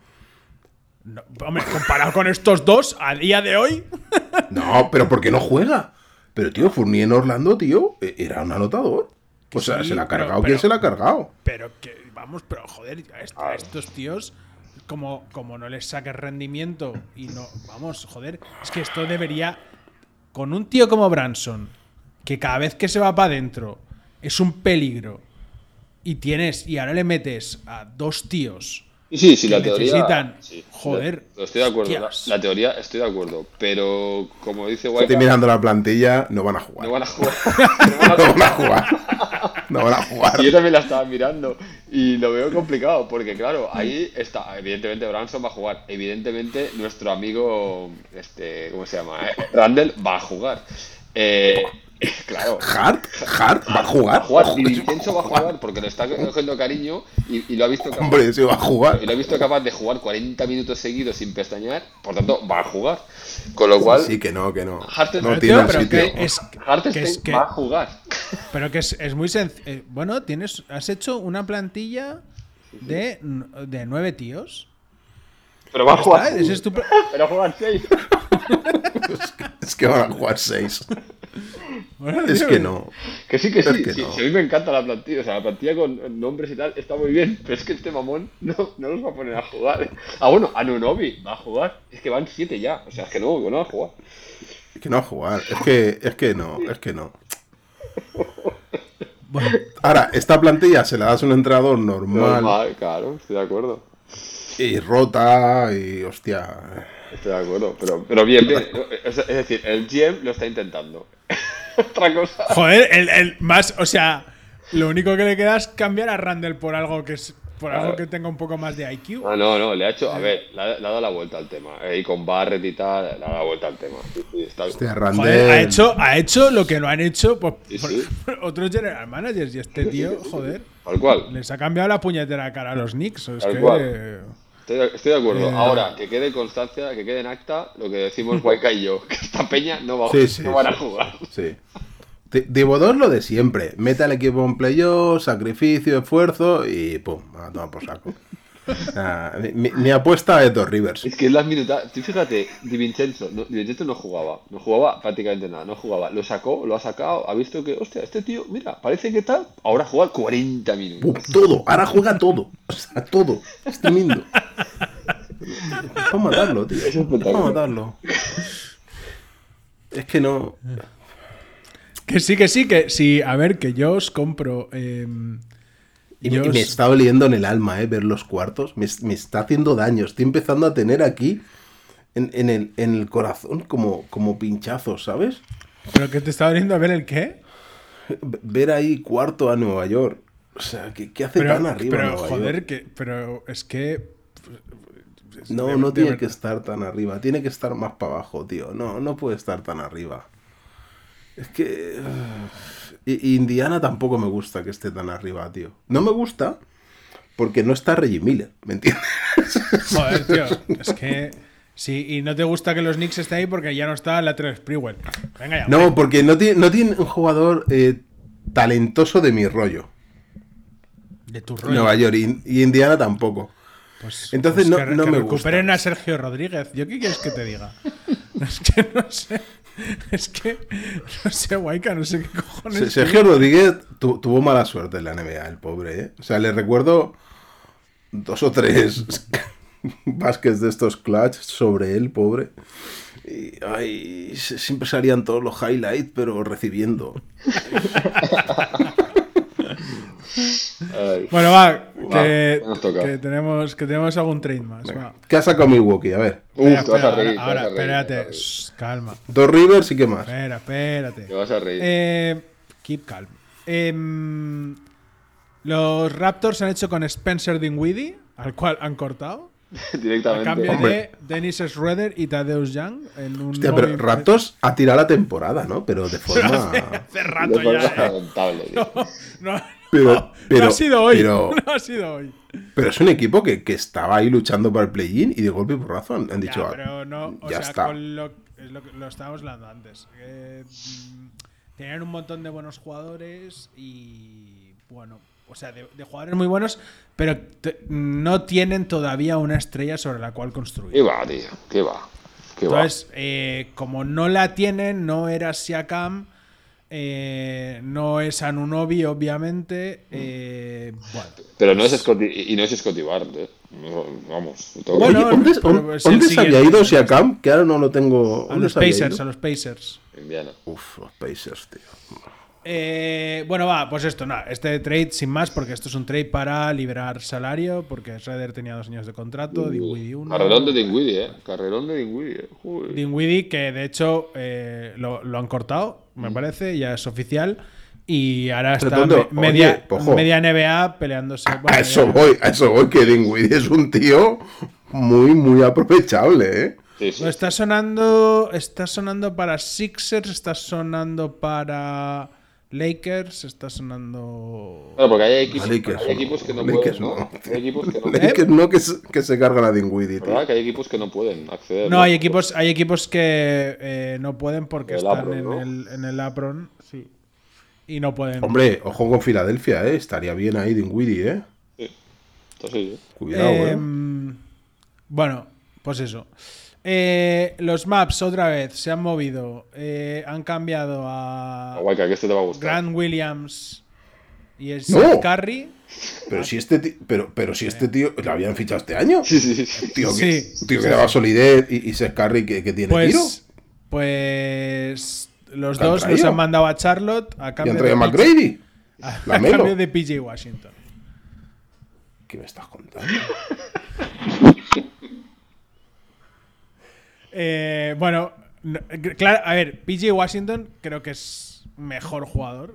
No, hombre, comparado con estos dos, a día de hoy. No, pero ¿por qué no juega? Pero tío, Fournier en Orlando, tío, e- era un anotador. O sea, sí, se la ha cargado. pero- ¿Quién se la ha cargado? Pero que, vamos, pero joder, a estos tíos, como, como no les saques rendimiento y no. Vamos, joder, es que esto debería. Con un tío como Branson, que cada vez que se va para adentro es un peligro, y tienes. Y ahora le metes a dos tíos. Sí, sí, sí, que la teoría. necesitan- sí, joder, lo- Estoy de acuerdo. La, teoría, estoy de acuerdo. Pero como dice Estoy White, mirando la plantilla, no van a jugar. no van a jugar. No van a jugar. No van a jugar. Yo también la estaba mirando y lo veo complicado porque, claro, ahí está. Evidentemente, Branson va a jugar. Evidentemente, nuestro amigo, este, ¿cómo se llama? Eh, Randall va a jugar. Eh, claro. Hart, Hart va a jugar. Va a jugar. Y Vincenzo va a jugar porque le está cogiendo cariño y, y lo ha visto capaz, Hombre, sí va a jugar. y lo ha visto capaz de jugar 40 minutos seguidos sin pestañear. Por tanto, va a jugar. Con lo cual, Sí, que no, que no. Harten- No tiene tío, pero sitio. que es, Hartenstein que es que- va a jugar. Pero que es, es muy sencillo. bueno, tienes, has hecho una plantilla de, de nueve tíos. Pero va a jugar. ¿Está? Ese es tu Pero juegan 6. Es que van a jugar seis. Bueno, Es tío, que no. Que sí, que sí. Es que sí, no. sí, a mí me encanta la plantilla. O sea, la plantilla con nombres y tal está muy bien. Pero es que este mamón no, no los va a poner a jugar. Ah, bueno, Anunobi va a jugar. Es que van 7 ya. O sea, es que no, no va a jugar. Es que no va a jugar. Es que, es que no, es que no. Bueno, Ahora, esta plantilla se la das a un entrenador normal Normal, claro, estoy de acuerdo. Y rota y hostia. Estoy de acuerdo. Pero, pero bien, bien. Es, es decir, el GM lo está intentando. Otra cosa. joder, el, el más, o sea, lo único que le queda es cambiar a Randall por algo que es por algo que tenga un poco más de IQ. Ah, no, no, le ha hecho. A ver, le ha, le ha dado la vuelta al tema. eh, y con Barrett y tal, le ha dado la vuelta al tema. Sí, está Hostia, Joder, Randall. ha hecho, ha hecho lo que no han hecho pues, Sí, por- sí. por otros general managers. Y este tío, joder, Tal cual. les ha cambiado la puñetera cara a los Knicks. Es Tal que. cual. Estoy de, estoy de acuerdo. Eh. Ahora, que quede constancia, que quede en acta lo que decimos Guayca y yo, que esta peña no, va, Sí, sí, no van a jugar. Sí. Thibodeau es lo de siempre. Mete al equipo en playoff, sacrificio, esfuerzo y pum, a tomar por saco. Ah, mi, mi apuesta es dos Rivers. Es que es las minutas. Tú fíjate, Di Vincenzo, no, Di Vincenzo no jugaba, no jugaba prácticamente nada, no jugaba. Lo sacó, lo ha sacado, ha visto que, hostia, este tío, mira, parece que tal, ahora juega 40 Pum, minutos. todo, ahora juega todo. O sea, todo. Es tremendo. Es para matarlo, tío. Es para matarlo. Es que no. Que sí, que sí, que sí. A ver, que yo os compro. eh, Y, me- me está oliendo en el alma, ¿eh? Ver los cuartos. Me, me está haciendo daño. Estoy empezando a tener aquí, en, en el, en el corazón, como, como pinchazos, ¿sabes? ¿Pero que te está doliendo a ver el qué? Ver ahí cuarto a Nueva York. O sea, ¿qué, qué hace Pero, tan arriba pero Nueva joder, York? que, pero es que. No, de- no de tiene verdad. que estar tan arriba. Tiene que estar más para abajo, tío. No, no puede estar tan arriba. Es que... y- Indiana tampoco me gusta que esté tan arriba, tío. No me gusta porque no está Reggie Miller, ¿me entiendes? Joder, tío. Es que. Sí, y no te gusta que los Knicks estén ahí porque ya no está la 3 Sprewell. Venga ya. No, porque no tiene, no tiene un jugador eh, talentoso de mi rollo. De tu rollo. Nueva York y, y Indiana tampoco. Pues, Entonces pues no- que, no que me gusta. recuperen a Sergio Rodríguez. ¿Yo qué quieres que te diga? Es que no sé. Es que no sé, Guayca, no sé qué cojones. Se- Sergio Rodríguez tu- tuvo mala suerte en la NBA, el pobre, ¿eh? O sea, le recuerdo dos o tres baskets de estos clutch sobre él, pobre. Y, ay, siempre salían todos los highlights, pero recibiendo. Bueno, va, que, Va, nos toca. que tenemos, que tenemos algún trade más. va. ¿Qué ha sacado Milwaukee? A ver. Uf, Espera, te vas a espera, reír. te ahora, a a espérate. reír. shh, calma. Dos Rivers y qué más. Espera, espérate. Te vas a reír. Eh, keep calm. Em, los Raptors han hecho con Spencer Dinwiddie, al cual han cortado. A Directamente. cambio Hombre. de Dennis Schroeder y Tadeusz Young en un Hostia, pero Raptors ha tirado la temporada, ¿no? Pero de forma... hace rato De forma ya. eh. lamentable. No, no, Pero- no, pero- no ha sido hoy. pero- No ha sido hoy. Pero es un equipo que, que estaba ahí luchando para el play-in y de golpe y porrazo han, han dicho... Ya, "Ah, pero no, o ya sea, está. con lo, es lo, lo estábamos hablando antes. Eh, tenían un montón de buenos jugadores y bueno, o sea, de, de jugadores muy buenos, pero te- no tienen todavía una estrella sobre la cual ¿Qué construir. va, tío? ¿Qué va? ¿Qué va? Entonces, eh, como no la tienen, no era Siakam, eh, no es Anunobi, obviamente. eh, bueno. Pero no es Scotty, y no es Scotty Barnes, ¿eh? No, vamos. todo- Bueno, Oye, ¿dónde, pero dónde- dónde se había ido Siakam? Que ahora no lo tengo... A ¿Dónde los Pacers, a los Pacers. Indiana. Uf, los Pacers, tío. Eh, bueno, va, pues esto, nada, este trade sin más, porque esto es un trade para liberar salario, porque Schroeder tenía dos años de contrato, Dinwiddie uno. Carrerón de Dinwiddie, ¿eh? Carrerón de Dinwiddie, ¿eh? Joder. Dinwiddie, que de hecho eh, lo, lo han cortado, me parece, ya es oficial. Y ahora está me- media, oye, media NBA peleándose. bueno, A eso voy, a eso voy, que Dinwiddie es un tío muy, muy aprovechable, ¿eh? Sí, está sonando. Está sonando para Sixers, está sonando para Lakers, está sonando. Claro, porque hay equipos, Lakers hay equipos que no Lakers pueden, ¿no? no. Hay equipos que no Es que no que se, que se cargan a Dinwiddie. ¿Verdad? Que hay equipos que no pueden acceder. No, hay equipos, hay equipos que eh, no pueden porque El están Apron, en, ¿no? el, en el Apron. Sí. Y no pueden. Hombre, ojo con Filadelfia, ¿eh? Estaría bien ahí Dinwiddie, ¿eh? Sí. Entonces, sí. Cuidado, ¿eh? Em, Bueno, pues eso. Eh, los maps otra vez se han movido. eh, han cambiado a Guay, que este te va a gustar. Grant Williams y el No. Seth Curry. Pero si este tío, pero, pero si este tío lo habían fichado este año. Sí, sí, sí. Tío, que, Sí. tío que daba solidez y, y Seth Curry que, que tiene tiro. Pues, pues los ¿Qué han dos los traído? han mandado a Charlotte a Y cambio, han traído a de, PJ, McGrady. a, a cambio de PJ Washington. ¿Qué me estás contando? Eh, bueno, no- claro, a ver, PJ Washington creo que es mejor jugador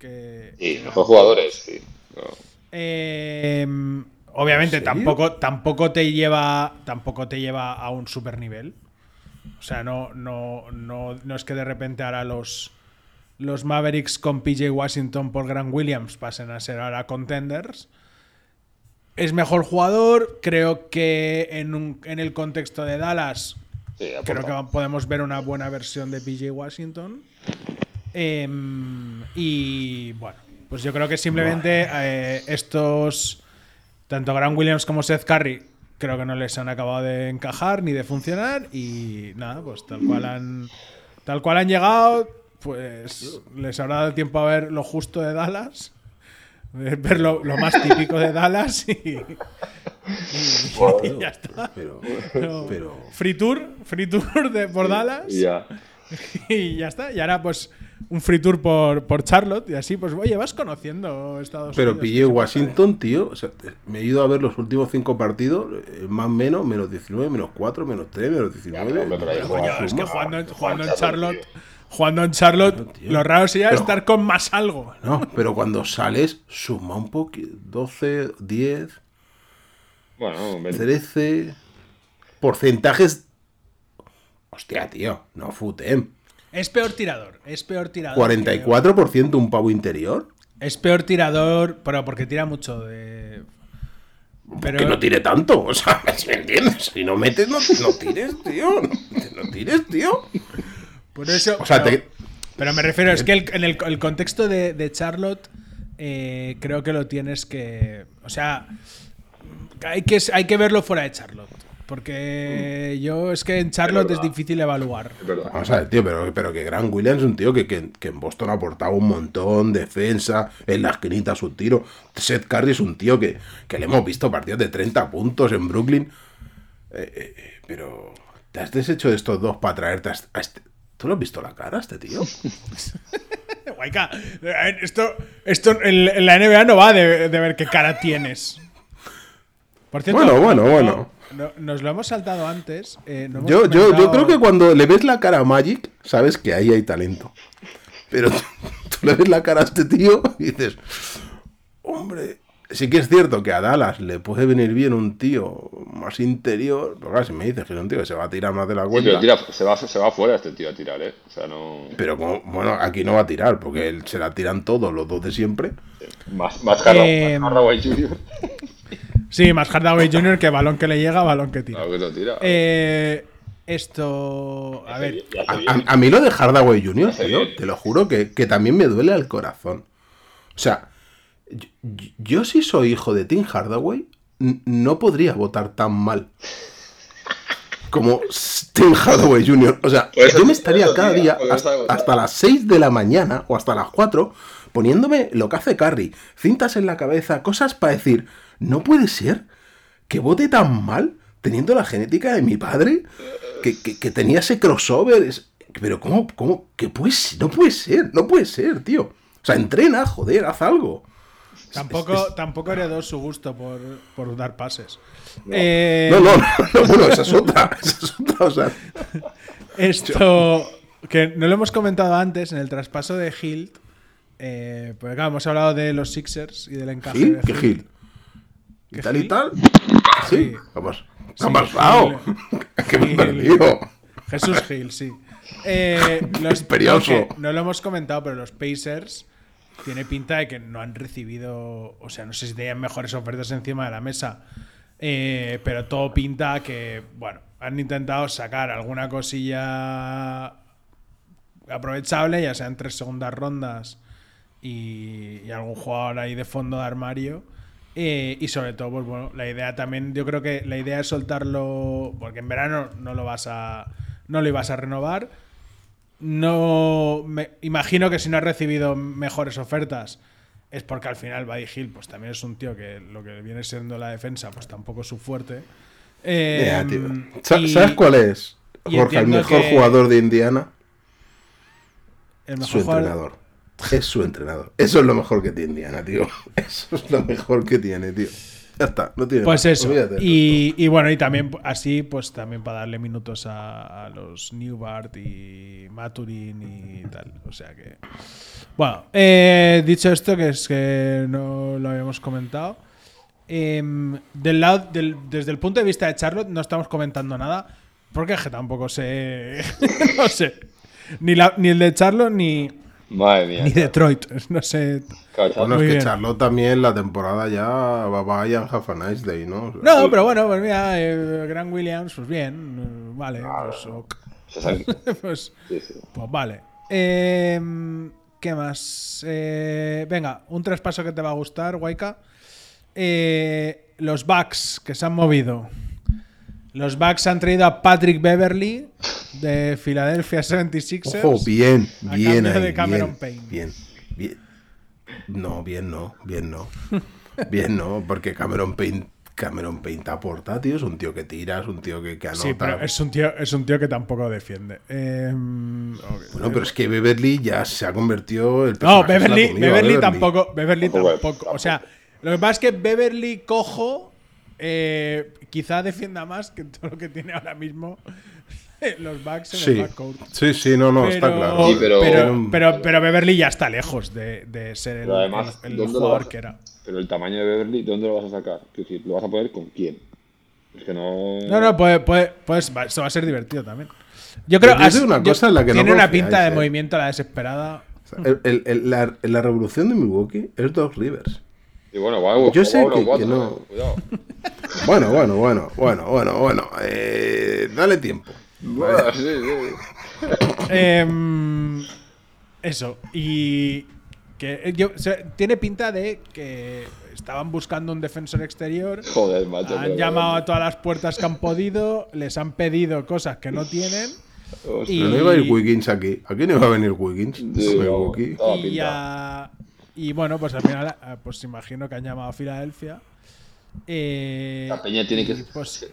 que. Sí, mejor jugadores, sí. No. Eh, obviamente tampoco, tampoco te lleva. Tampoco te lleva a un super nivel. O sea, no, no, no, no es que de repente ahora los, los Mavericks con PJ Washington por Grant Williams pasen a ser ahora contenders. Es mejor jugador. Creo que en, un- en el contexto de Dallas Creo que podemos ver una buena versión de PJ Washington. Em, y bueno, pues yo creo que simplemente eh, estos, tanto Grant Williams como Seth Curry, creo que no les han acabado de encajar ni de funcionar. Y nada, pues tal cual han, tal cual han llegado, pues les habrá dado tiempo a ver lo justo de Dallas. Ver lo, lo más típico de Dallas y, y- ya está. Pero, Pero, pero Free tour, free tour de, por Dallas. Ya. Y ya está. Y ahora, pues, un free tour por, por Charlotte y así, pues oye, vas conociendo Estados Pero Unidos. pillé Washington, tío. o sea, me he ido a ver los últimos cinco partidos, eh, más o menos, menos 19, menos 4, menos 3, menos 19. Ya, pero Pero, coño, es que jugando, en- jugando en Charlotte, Charlotte, jugando en Charlotte, tío. lo raro sería Pero- estar con más algo. No, pero cuando sales, suma un poquito. 12, 10, Bueno, ven- 13. Porcentajes. Hostia, tío, no futem. Es peor tirador, es peor tirador. 44% un pavo interior. que- Es peor tirador, pero porque tira mucho de. Pero Que no tire tanto, o sea, si me entiendes. Si no metes, no, no tires, tío. No, no tires, tío. por eso. O sea, pero, te- pero me refiero, es que el- en el, el contexto de, de Charlotte, eh, creo que lo tienes que. O sea, hay que, hay que verlo fuera de Charlotte. Porque Mm. yo es que en Charlotte es difícil evaluar. es. Vamos a ver, tío, pero, pero que Grant Williams es un tío que, que- que en Boston ha aportado un montón, defensa, en la esquinita su tiro. Seth Curry es un tío que, que le hemos visto partidos de 30 puntos en Brooklyn. Eh, eh, eh, pero, ¿te has deshecho de estos dos para traerte a este, este- ¿Tú lo has visto la cara a este tío? Guayca, esto, esto en, en la NBA no va de, de ver qué cara tienes. Por cierto, Bueno, bueno, no- bueno. no- nos lo hemos saltado antes. eh, no hemos Yo, yo, yo creo que cuando le ves la cara a Magic, sabes que ahí hay talento. Pero tú, tú le ves la cara a este tío y dices, hombre, sí que es cierto que a Dallas le puede venir bien un tío más interior. Pero claro, si me dices que es un tío que se va a tirar más de la cuenta. tira, se, va, se va afuera este tío a tirar, ¿eh? O sea, no. Pero como, bueno, aquí no va a tirar, porque él se la tiran todos los dos de siempre. Más, más Hardaway Eh, más Hardaway Jr. Sí, más Hardaway Jr. que balón que le llega, balón que tira. Claro que lo tira. Eh, esto. A ver. A, bien. a- a mí lo de Hardaway Jr., tío, te lo juro que, que también me duele al corazón. O sea, yo, si soy hijo de Tim Hardaway, no podría votar tan mal como Tim Hardaway Jr. O sea, Por eso- yo me estaría eso, cada tío, día hasta, las 6 de la mañana o hasta las 4 poniéndome lo que hace Curry, cintas en la cabeza, cosas para decir, no puede ser que vote tan mal teniendo la genética de mi padre, que, que- que tenía ese crossover. es- pero ¿cómo? ¿Cómo? Que pues, no puede ser, no puede ser, tío. O sea, entrena, joder, haz algo. Tampoco, tampoco heredó su gusto por, por dar pases. Eh, No, no, no, no, bueno, esa es otra. Esa es otra, o sea, Esto. Que no lo hemos comentado antes en el traspaso de Hilt. Eh, pues claro, hemos hablado de los Sixers y del encaje de ¿qué Hilt. Gil? ¿Y ¿Qué tal y tal? Sí. Sí. ¿Qué ha qué pasado? ¿Qué me he perdido? Jesús Gil, sí. Eh, los, no, no lo hemos comentado, pero los Pacers tiene pinta de que no han recibido, o sea, no sé si tenían mejores ofertas encima de la mesa, eh, pero todo pinta que, bueno, han intentado sacar alguna cosilla aprovechable, ya sean tres segundas rondas y, y algún jugador ahí de fondo de armario. Eh, y sobre todo, pues bueno, la idea también, yo creo que la idea es soltarlo, porque en verano no lo vas a, no lo ibas a renovar. No, me imagino que si no has recibido mejores ofertas es porque al final Buddy Hill, pues también es un tío que lo que viene siendo la defensa, pues tampoco es su fuerte. Eh, tío. Y ¿Sabes cuál es? Jorge, el mejor jugador de Indiana. El Su jugador- entrenador. Es su entrenador. Eso es lo mejor que tiene Indiana, tío. Eso es lo mejor que tiene, tío. Ya está, no tiene Pues eso. Y, y bueno, y también así, pues también para darle minutos a, a los Newbart y Maturin y tal. O sea que. Bueno, eh, dicho esto, que es que no lo habíamos comentado. em, del lado, del- desde el punto de vista de Charlotte, no estamos comentando nada. Porque es que tampoco sé. no sé. Ni, la- ni el de Charlotte ni, Madre mía. ni Detroit. No sé. Bueno, Muy es que bien. Charlotte también la temporada ya va vaya have a nice day, ¿no? O sea, No, pero bueno, pues mira, eh, Grant Williams, pues bien. eh, Vale, pues, ok. pues, sí, sí. pues vale. Eh, ¿Qué más? Eh, venga, un traspaso que te va a gustar, Waika. Eh, los Bucks que se han movido. Los Bucks han traído a Patrick Beverly de Philadelphia 76ers. Ojo, bien, a bien cambio ahí, de Cameron bien, Payne. bien. No, bien no, bien no. Bien no, porque Cameron Payne Cameron Payne aporta, tío. Es un tío que tira, es un tío que, que anota. Sí, pero es un tío, es un tío que tampoco defiende. Eh, ok. Bueno, pero es que Beverly ya se ha convertido. El No, personaje se la Beverly, a Beverly tampoco. Beverly Tampoco, tampoco. O sea, lo que pasa es que Beverly cojo. eh, quizá defienda más que todo lo que tiene ahora mismo los Bucks en el Sí, backcourt. sí, sí, no, no, está claro. Sí, pero- pero, pero- pero Beverly ya está lejos de, de ser el, además, el- el ¿dónde lo jugador que era. Pero el tamaño de Beverly, ¿dónde lo vas a sacar? Quiero decir, ¿lo vas a poner con quién? Es que no. No, no, puede, puede, pues va- eso va a ser divertido también. Yo creo una yo- cosa en la que no tiene una pinta de eh. movimiento a la desesperada. O sea, el- el- el- la, la revolución de Milwaukee es Doc Rivers. Y bueno, va, Yo sé va uno que- cuatro, que no. eh, Cuidado. Bueno, bueno, bueno, bueno, bueno, bueno. eh, dale tiempo. Bueno, sí, sí. Em, eso. Y que eh, yo, o sea, tiene pinta de que estaban buscando un defensor exterior. Joder, macho. Han llamado a todas las puertas que han podido, les han pedido cosas que no tienen. Hostia. Y- Pero no iba a ir Wiggins aquí. Aquí no iba a venir Wiggins. Sí. Toda Y, pinta. Y bueno, pues al final, eh, pues imagino que han llamado a Filadelfia. Eh, La peña tiene que, pues,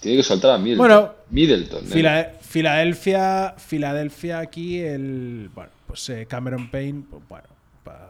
tiene que soltar a Middleton. Bueno, Middleton. ¿eh? Fila- Filadelfia, Filadelfia aquí el bueno, pues eh, Cameron Payne, pues, bueno, pa-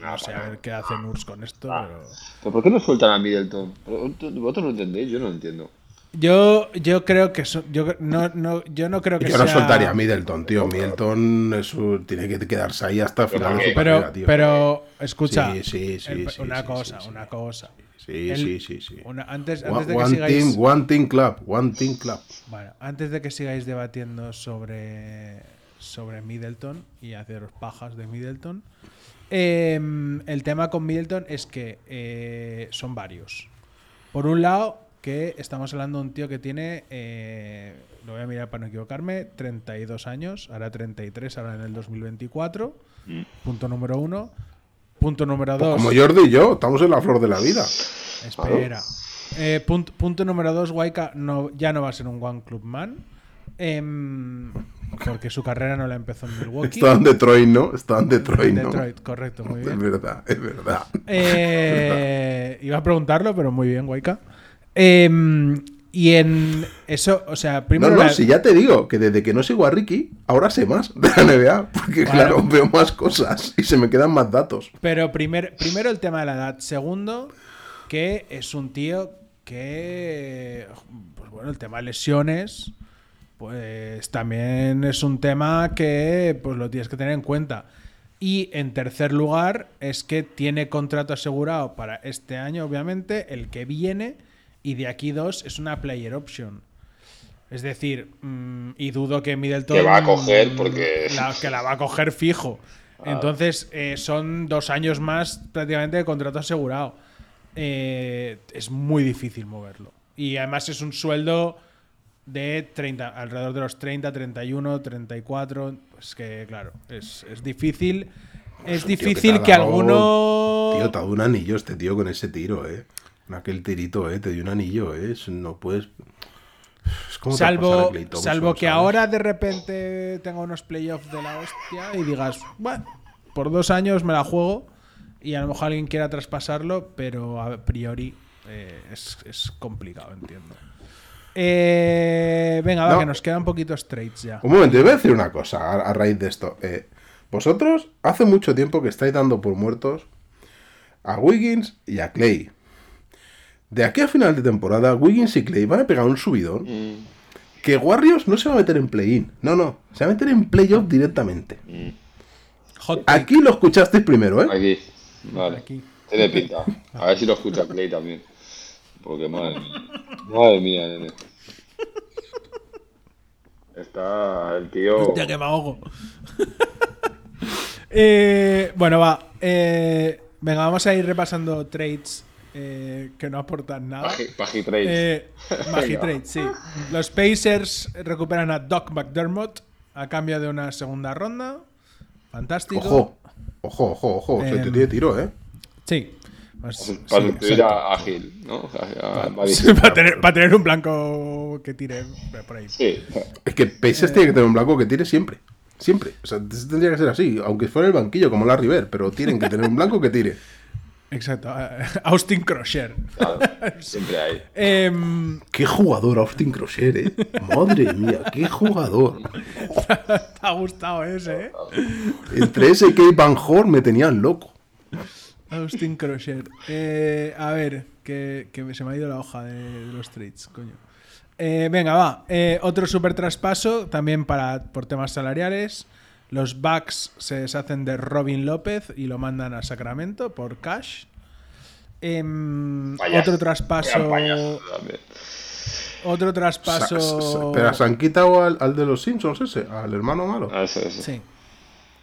no Ah, sé a ver qué hace Nurs con esto, Ah. pero ¿Pero por qué no sueltan a Middleton? ¿Vosotros no entendéis? Yo no entiendo. Yo yo creo que so- yo no, no yo no creo que Yo no soltaría a Middleton, tío. Middleton es un- tiene que quedarse ahí hasta el final de su pero carrera, tío. pero escucha, Sí, sí, sí, el- sí, una sí, cosa, una cosa. Sí, El- sí, sí, sí. una- antes, One, antes de que one sigáis team, one team club, one team club. Bueno, antes de que sigáis debatiendo sobre, sobre Middleton y haceros pajas de Middleton, em, el tema con Middleton es que eh, son varios. Por un lado, que estamos hablando de un tío que tiene, eh, lo voy a mirar para no equivocarme, 32 años, ahora 33, ahora en el 2024. Punto número uno. Punto número dos. Como Jordi y yo, estamos en la flor de la vida. Espera. Eh, punto, punto número dos, Waika no, ya no va a ser un One Club Man. em, porque su carrera no la empezó en Milwaukee. Estaba en Detroit, ¿no? Estaba en Detroit, ¿no? Detroit, correcto, muy Es bien. verdad, es verdad. Eh, iba a preguntarlo, pero muy bien, Waika. Em, y en eso, o sea, No, primero. no, la- si ya te digo que desde que no sigo a Ricky, ahora sé más de la NBA. Porque, Claro. claro, veo más cosas y se me quedan más datos. Pero primer- primero el tema de la edad. Segundo, que es un tío que. Pues bueno, el tema de lesiones. Pues también es un tema que pues lo tienes que tener en cuenta. Y en tercer lugar, es que tiene contrato asegurado para este año, obviamente, el que viene, y de aquí dos es una player option. Es decir, mm, y dudo que Middleton. Que va a coger porque- la- que la va a coger fijo. Entonces, eh, son dos años más prácticamente de contrato asegurado. Eh, es muy difícil moverlo. Y además es un sueldo de 30, alrededor de los 30, 31, 34. Pues que, claro, es, es difícil. Es que difícil que, dado- alguno. Tío, te ha dado un anillo este tío con ese tiro, ¿eh? Aquel tirito, ¿eh? Te dio un anillo, ¿eh? No puedes... Es como Salvo, Klay Thompson, salvo que ¿sabes? ahora de repente tenga unos playoffs de la hostia y digas, bueno, por dos años me la juego y a lo mejor alguien quiera traspasarlo, pero a priori eh, es, es complicado, entiendo. Eh, venga, va, No. que nos quedan poquitos trades ya. Un momento, te voy a decir una cosa a, a raíz de esto. Eh, vosotros hace mucho tiempo que estáis dando por muertos a Wiggins y a Clay. De aquí a final de temporada, Wiggins y Clay van a pegar un subidón Mm, que Warriors no se va a meter en play-in. No, no. Se va a meter en playoff directamente. Take. Aquí lo escuchasteis primero, ¿eh? Aquí. Vale. Aquí. Tiene pinta. A ver si lo escucha Clay también. Porque madre mía. Madre mía, nene. Está el tío. Hostia, que me ahogo. Eh, bueno, va. eh, venga, vamos a ir repasando trades eh, que no aportan nada. Trades. Eh, Magitrade, sí. Los Pacers recuperan a Doc McDermott a cambio de una segunda ronda. Fantástico. Ojo. Ojo, ojo, ojo. Se Em, te tiene tiro, ¿eh? Sí. Pues, Para sí, a, a Gil, ¿no? A Sí, para, tener, para tener un blanco que tire por ahí. Sí. Es que Pacers tiene que tener un blanco que tire siempre. Siempre. O sea, tendría que ser así. Aunque fuera el banquillo, como la River. Pero tienen que tener un blanco que tire. Exacto. Austin Crosher. Claro, siempre hay. Em, Qué jugador Austin Crosser, eh. Madre mía, qué jugador. te ha gustado ese, ¿eh? Entre ese y Kate Van Horn me tenían loco. Austin Crosher. Eh, a ver, que, que se me ha ido la hoja de, de los trades, coño. Eh, venga, va. Eh, otro super traspaso, también para, por temas salariales. Los Bucks se deshacen de Robin López y lo mandan a Sacramento por cash. Em, otro traspaso. Otro traspaso. sa- pero se han quitado al, al de los Simpsons ese, al hermano malo. Ah, eso. Sí.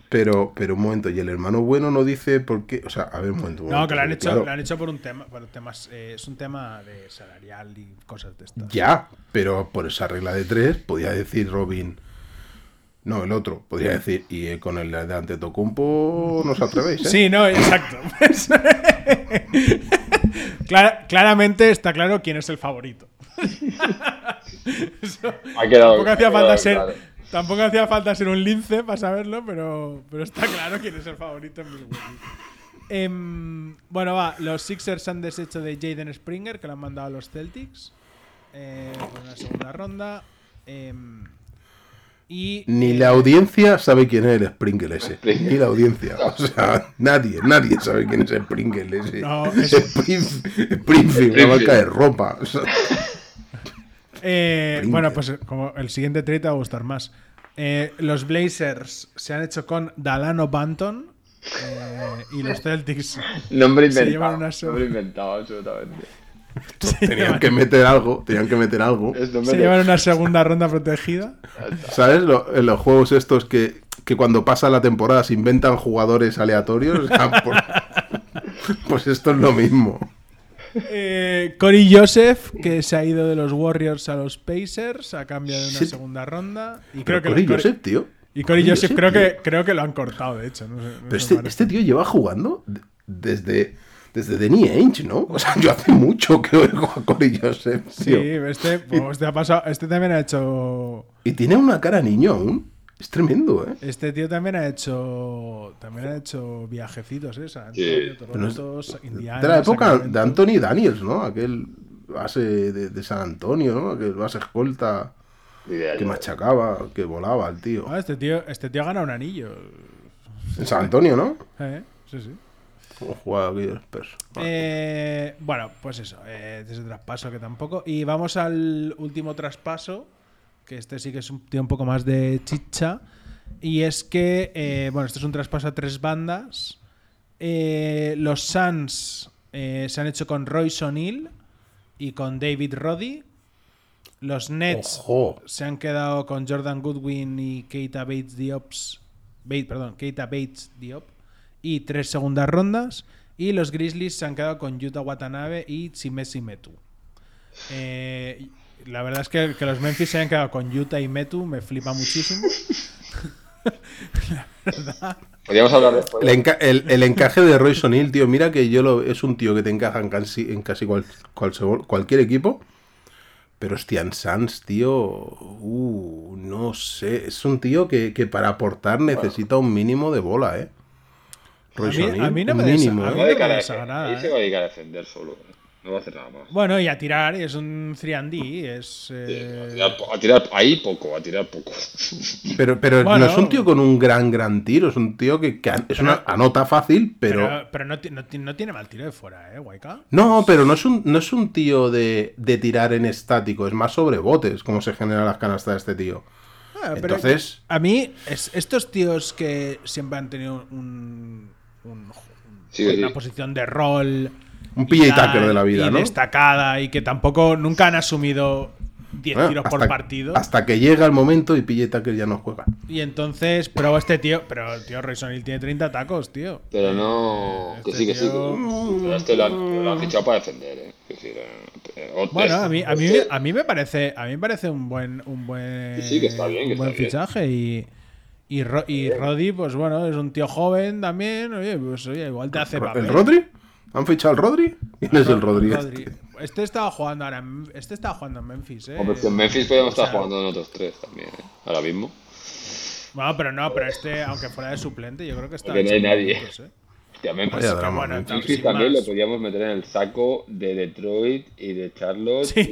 Pero, pero un momento, y el hermano bueno no dice por qué. O sea, a ver, un momento. un No, que lo han hecho, claro. lo han hecho por un tema, por temas, eh, es un tema de salarial y cosas de estas. Ya, pero por esa regla de tres podía decir Robin. No, el otro. Podría decir, y eh, con el de Antetokounmpo no os atrevéis, ¿eh? Sí, no, exacto. Pues, Clara- claramente está claro quién es el favorito. Eso- Ha quedado- tampoco, hacía ha falta ser, claro. tampoco hacía falta ser un lince para saberlo, pero, pero está claro quién es el favorito en Milwaukee. Em, bueno, va, los Sixers han deshecho de Jaden Springer, que lo han mandado a los Celtics. eh, por una segunda ronda. Em, y Ni eh, la audiencia sabe quién es el Sprinkle ese. Sprinkle. Ni la audiencia. O sea, nadie, nadie sabe quién es el Sprinkle ese. No, ese Springfield, una marca de ropa. O sea, Eh, bueno, pues como el siguiente trade te va a gustar más. Eh, los Blazers se han hecho con Dalano Banton eh, y los Celtics Nombre Se inventado. llevan una. Nombre inventado, absolutamente. Se, tenían llevan, que meter algo, tenían que meter algo. Se llevan una segunda ronda protegida. ¿Sabes? Lo- en los juegos estos que, que cuando pasa la temporada se inventan jugadores aleatorios. Sea, por- pues esto es lo mismo. Eh, Corey Joseph, que se ha ido de los Warriors a los Pacers a cambio de una Sí. segunda ronda. Y Pero creo que Corey Joseph, tío. y Corey Corey Joseph Joseph, creo que, creo que lo han cortado, de hecho. No sé, no Pero este, este tío lleva jugando de- desde, desde Danny Ainge, ¿no? O sea, yo hace mucho que oigo a Corey Joseph, Sí, este, pues, este ha pasado, este también ha hecho Y tiene una cara niño aún. Es tremendo, ¿eh? Este tío también ha hecho también ha hecho viajecitos, ¿eh? San. Antonio, es- Toronto, Indiana, de la época Sacramento. de Anthony Daniels, ¿no? Aquel base de, de San Antonio, ¿no? Aquel base escolta Ni idea, que machacaba, que volaba el tío. Ah, este tío, este tío ha ganado un anillo. En San Antonio, ¿no? ¿Eh? Sí, sí. El Spurs. Eh, bueno, pues eso, eh, ese traspaso que tampoco. Y vamos al último traspaso, que este sí que es un, tiene un poco más de chicha. Y es que, eh, bueno, este es un traspaso a tres bandas. Eh, los Suns se han hecho con Royce O'Neill y con David Roddy. Los Nets Ojo. se han quedado con Jordan Goodwin y Keita Bates. Bate- perdón, Keita Bates Diop. Y tres segundas rondas. Y los Grizzlies se han quedado con Yuta Watanabe y Chimesi Metu. Eh, la verdad es que, que los Memphis se hayan quedado con Yuta y Metu me flipa muchísimo. Podríamos hablar de. El, enca- el- el encaje de Royce O'Neill, tío, mira que yo lo, es un tío que te encaja en casi, en casi cual- cual- cualquier equipo. Pero hostia, en Suns, tío, uh, no sé. Es un tío que, que para aportar necesita un mínimo de bola, ¿eh? Royce A mí- a mí no me mínimo, a ¿eh? mí Va a dedicar no a me defender. desagrada, Ahí se eh. va a dedicar a defender solo. eh. No va a hacer nada más. Bueno, y a tirar, y es un 3D, es... Sí, eh, a, tirar, po- a tirar ahí poco, a tirar poco. Pero, pero Bueno. no es un tío con un gran, gran tiro. Es un tío que, es una anota fácil, pero... pero pero no, no no tiene mal tiro de fuera, ¿eh, Waika? No, pero no es un, no es un tío de, de tirar en estático, es más sobre botes, como se generan las canastas de este tío. Ah, Entonces- a mí, es- estos tíos que siempre han tenido un, un- un- Sí, una sí. posición de rol. Un y PJ tal, Tucker de la vida, y ¿no? destacada y que tampoco nunca han asumido 10 Ah, tiros por partido. Hasta que llega el momento y PJ Tucker ya no juega. Y entonces, pero este tío, pero el tío Royce O'Neal tiene 30 tacos, tío. Pero no. Que Este sí, que sí. tío- que- Pero este lo han, lo han fichado para defender, ¿eh? Que eh, o- Bueno, a mí, a mí, a mí me parece, a mí me parece un buen, un buen, Sí, sí, que está bien, que un buen está bien. fichaje y y, Ro- y Roddy, pues bueno, es un tío joven también, oye, pues oye, igual te hace papel. ¿El Rodri? ¿Han fichado al Rodri? ¿Quién es el Rodri? Rodri. este? Este estaba jugando ahora, en- este estaba jugando en Memphis, eh. Hombre, que en Memphis podríamos O sea, estar jugando en otros tres también, ¿eh? Ahora mismo. Bueno, pero no, pero este, aunque fuera de suplente, yo creo que está. Porque no hay nadie. minutos, eh. Vaya drama, bueno, también más. lo podíamos meter en el saco de Detroit y de Charlotte. Sí,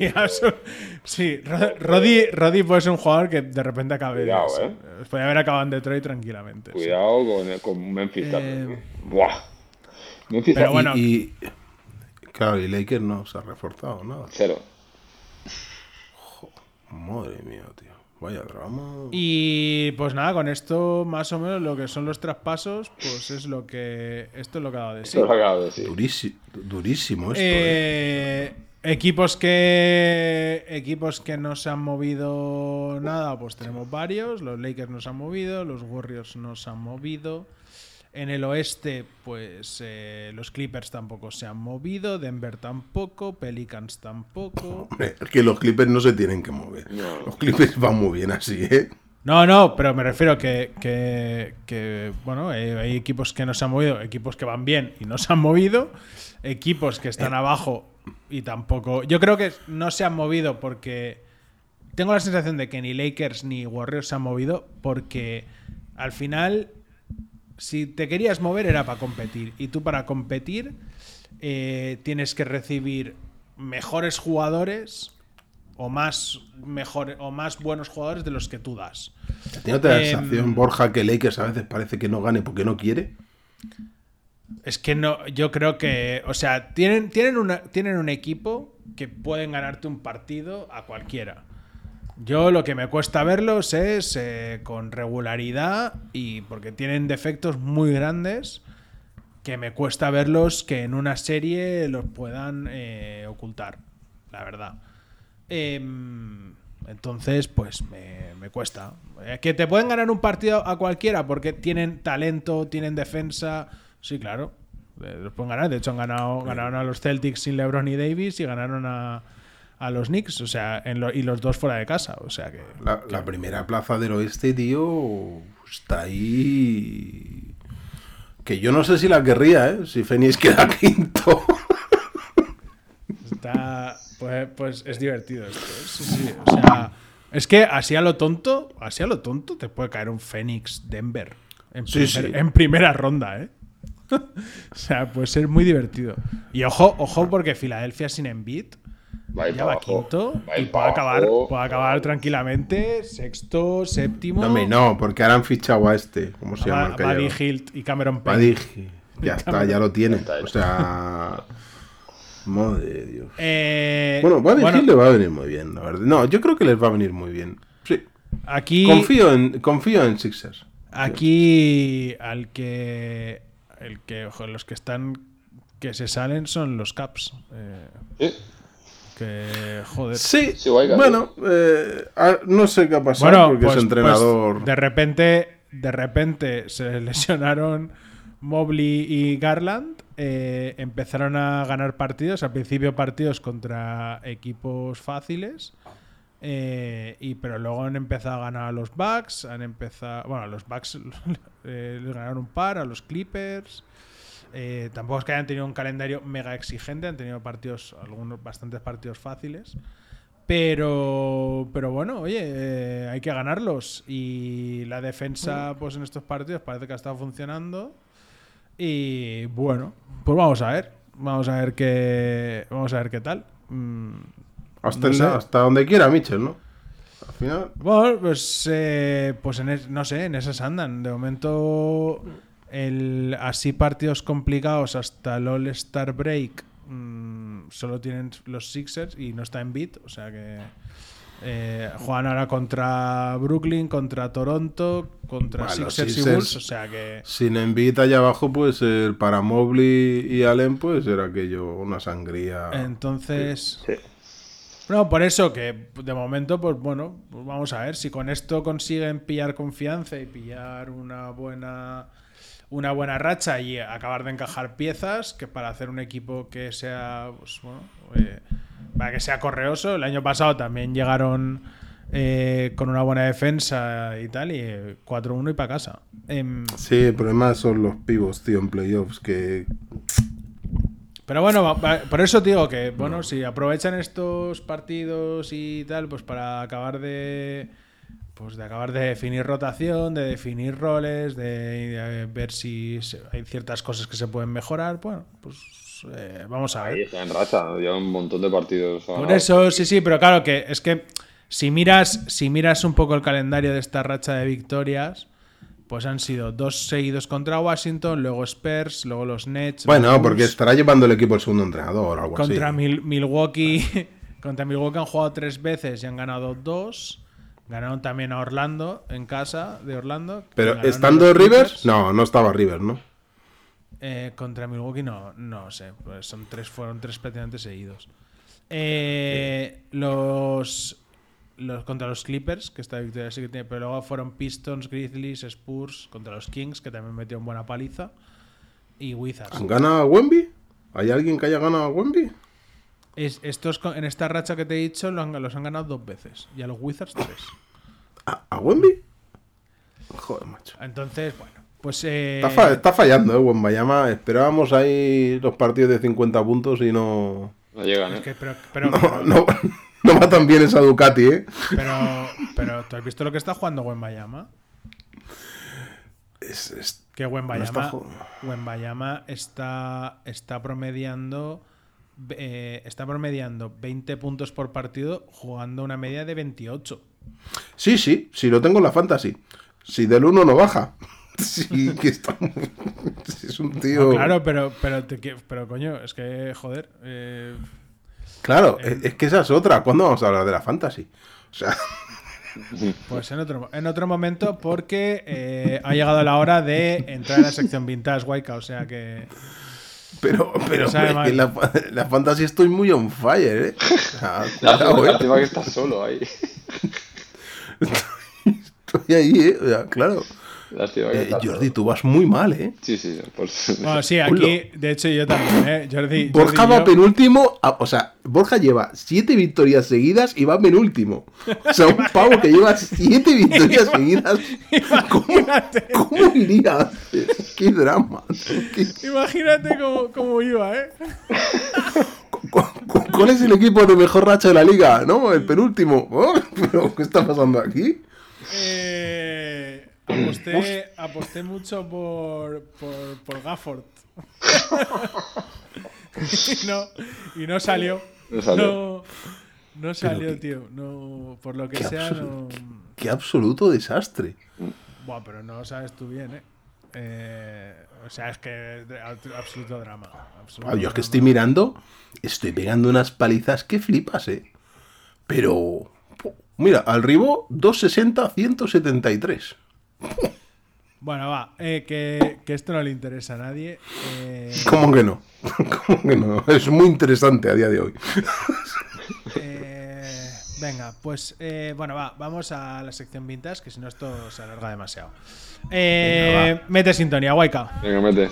sí. Ro- Roddy, Roddy puede ser un jugador que de repente acabe. Cuidado, sí. eh. Podría haber acabado en Detroit tranquilamente. sí. Cuidado con, con Memphis Eh, también. Buah. Memphis pero bueno. Y, y- claro, y Lakers no se ha reforzado nada. cero. Madre mía, tío. Vaya drama. Y pues nada, con esto más o menos lo que son los traspasos, pues es lo que. Esto es lo que ha dado de sí. Eso lo acabo de decir. Durísimo, durísimo esto, ¿eh? Eh, equipos que equipos que no se han movido nada, pues tenemos varios. Los Lakers no se han movido, los Warriors no se han movido. En el oeste, pues eh, los Clippers tampoco se han movido, Denver tampoco, Pelicans tampoco. Hombre, Es que los Clippers no se tienen que mover. No. Los Clippers van muy bien así, ¿eh? No, no, pero me refiero que, que, que, bueno, eh, hay equipos que no se han movido, equipos que van bien y no se han movido, equipos que están abajo y tampoco. Yo creo que no se han movido porque tengo la sensación de que ni Lakers ni Warriors se han movido porque al final, si te querías mover era para competir y tú para competir eh, tienes que recibir mejores jugadores o más mejor, o más buenos jugadores de los que tú das. ¿Tiene otra Em, sensación, Borja, que Lakers a veces parece que no gane porque no quiere? Es que no, yo creo que, o sea, tienen, tienen, una, tienen un equipo que pueden ganarte un partido a cualquiera. Yo lo que me cuesta verlos es eh, con regularidad y porque tienen defectos muy grandes que me cuesta verlos que en una serie los puedan eh, ocultar, la verdad. Em, entonces, pues me, me cuesta. Eh, que te pueden ganar un partido a cualquiera porque tienen talento, tienen defensa. Sí, claro. eh, Los pueden ganar. De hecho, han ganado, ganaron a los Celtics sin LeBron y Davis y ganaron a, a los Knicks. O sea, en lo- y los dos fuera de casa. O sea que. La, la primera plaza del oeste, tío, está ahí. Que yo no sé si la querría, ¿eh? Si Phoenix queda quinto. Está. Pues, pues es divertido esto. ¿eh? Sí, sí. O sea, es que así a lo tonto, así a lo tonto, te puede caer un Phoenix Denver. En, Sí, primer- sí. en primera ronda, ¿eh? o sea, puede ser muy divertido. Y ojo, ojo, porque Filadelfia sin Embiid Va ya va abajo. quinto Va y puede acabar, puede acabar tranquilamente sexto, séptimo. No, no, porque ahora han fichado a este. ¿Cómo se llama Buddy? Hilt y Cameron Payne. Buddy. Ya está, ya lo tiene. O sea. Madre de Dios. Eh, Bueno, Buddy bueno, Hield le va a venir muy bien, la verdad. No, yo creo que les va a venir muy bien. Sí. aquí Confío en, confío en Sixers. Aquí al que el que ojo, los que están que se salen son los Caps. eh. Que joder. Sí, bueno, eh, no sé qué ha pasado Bueno, porque pues, es entrenador. pues, de repente de repente se lesionaron Mobley y Garland. eh, empezaron a ganar partidos, al principio partidos contra equipos fáciles. eh, y pero luego han empezado a ganar a los Bucks, han empezado, bueno, a los Bucks eh, les ganaron un par, a los Clippers. Eh, tampoco es que hayan tenido un calendario mega exigente, han tenido partidos, algunos bastantes partidos fáciles. Pero, pero bueno, oye, eh, hay que ganarlos. Y la defensa, pues en estos partidos parece que ha estado funcionando. Y bueno, pues vamos a ver. Vamos a ver qué. Vamos a ver qué tal. Mm, hasta, no en- sé. hasta donde quiera, Mitchell, ¿no? Al final. Bueno, pues, eh, pues en es- no sé, en esas andan. De momento, el, así partidos complicados hasta el All-Star Break mm, solo tienen los Sixers y no está en beat. O sea que eh, juegan ahora contra Brooklyn, contra Toronto, contra Bueno, Sixers, y Bulls. O sea que. Sin Embiid allá abajo, pues el para Mobley y Allen, pues era aquello, una sangría. Entonces. Sí. No, por eso que de momento, pues bueno, pues vamos a ver si con esto consiguen pillar confianza y pillar una buena una buena racha y acabar de encajar piezas que para hacer un equipo que sea pues bueno eh, para que sea correoso el año pasado también llegaron eh, con una buena defensa y tal y eh, 4-1 y para casa. Em, Sí, el problema son los pivos, tío, en playoffs, que Pero bueno, por eso digo que, bueno, si aprovechan estos partidos y tal, pues para acabar de, pues de acabar de definir rotación, de definir roles, de, de ver si hay ciertas cosas que se pueden mejorar. Bueno, pues eh, vamos a ver. Ahí está en racha, lleva un montón de partidos. Por eso, sí, sí, pero claro que es que si miras, si miras un poco el calendario de esta racha de victorias, pues han sido dos seguidos contra Washington, luego Spurs, luego los Nets. Bueno, los porque estará llevando el equipo el segundo entrenador o algo contra así. Mil- Milwaukee. contra Milwaukee han jugado tres veces y han ganado dos. Ganaron también a Orlando en casa de Orlando. Pero estando Rivers, no, no estaba Rivers, ¿no? Eh, contra Milwaukee no, no sé. Pues son tres, fueron tres prácticamente seguidos. Eh, los, los contra los Clippers, que esta victoria sí que tiene, pero luego fueron Pistons, Grizzlies, Spurs, contra los Kings, que también metieron buena paliza, y Wizards. ¿Han ganado a Wemby? ¿Hay alguien que haya ganado a Wemby? Es- estos con- en esta racha que te he dicho lo han- los han ganado dos veces, y a los Wizards tres. ¿A, a Wemby? Joder, macho. Entonces, bueno, pues... eh, Está, fa- está fallando, ¿eh? Wembayama. Esperábamos ahí los partidos de 50 puntos y no... No llegan, es ¿eh? que- pero, pero, No, pero- no, no va tan bien esa Ducati, ¿eh? pero, pero, ¿tú has visto lo que está jugando Wembayama? Es, es- Que No Wembayama, está Wembayama está, está promediando eh, está promediando 20 puntos por partido jugando una media de 28. Sí, sí, sí lo tengo en la fantasy. Si del 1 no baja. Sí, que está... es un tío... No, claro, pero, pero, te pero coño, es que, joder. eh, Claro, es, es que esa es otra. ¿Cuándo vamos a hablar de la fantasy? O sea, pues en otro, en otro momento, porque eh, ha llegado la hora de entrar a la sección vintage, Waika. O sea que. pero, pero hombre, mal. la, fa- la fantasy estoy muy on fire, ¿eh? Lástima, cuidado, ¿eh? lástima que estás solo ahí. Estoy ahí, ¿eh? O sea, claro. Lástima que Eh, Jordi, tú vas muy mal, ¿eh? Sí, sí, pues. Bueno, sí, aquí, de hecho, yo también, ¿eh? Jordi. Borja Jordi va yo- penúltimo, a- o sea, Borja lleva siete victorias seguidas y va penúltimo. O sea, un pavo que lleva siete victorias seguidas. ¿Cómo, cómo iría? Qué drama. Qué- Imagínate cómo, cómo iba, ¿eh? cu- cu- ¿Cuál es el equipo de mejor racha de la liga? ¿No? El penúltimo. Oh, ¿Pero qué está pasando aquí? Eh, aposté, aposté mucho por, por, por Gafford. y, no, y no salió. No salió. No, no salió, qué- tío. No, por lo que qué sea, no. Qué absoluto desastre. Buah, pero no lo sabes tú bien, ¿eh? Eh, o sea, es que absoluto drama. absoluto Ah, yo es que drama. estoy mirando, estoy pegando unas palizas que flipas, ¿eh? Pero, mira, al ribo 260-173. Bueno, va, eh, que, que esto no le interesa a nadie. Eh, ¿Cómo que no? ¿Cómo que no? Es muy interesante a día de hoy. Eh, venga, pues eh, bueno, va, vamos a la sección vintage, que si no esto se alarga demasiado. Eh, mete sintonía, Waika. Venga, mete.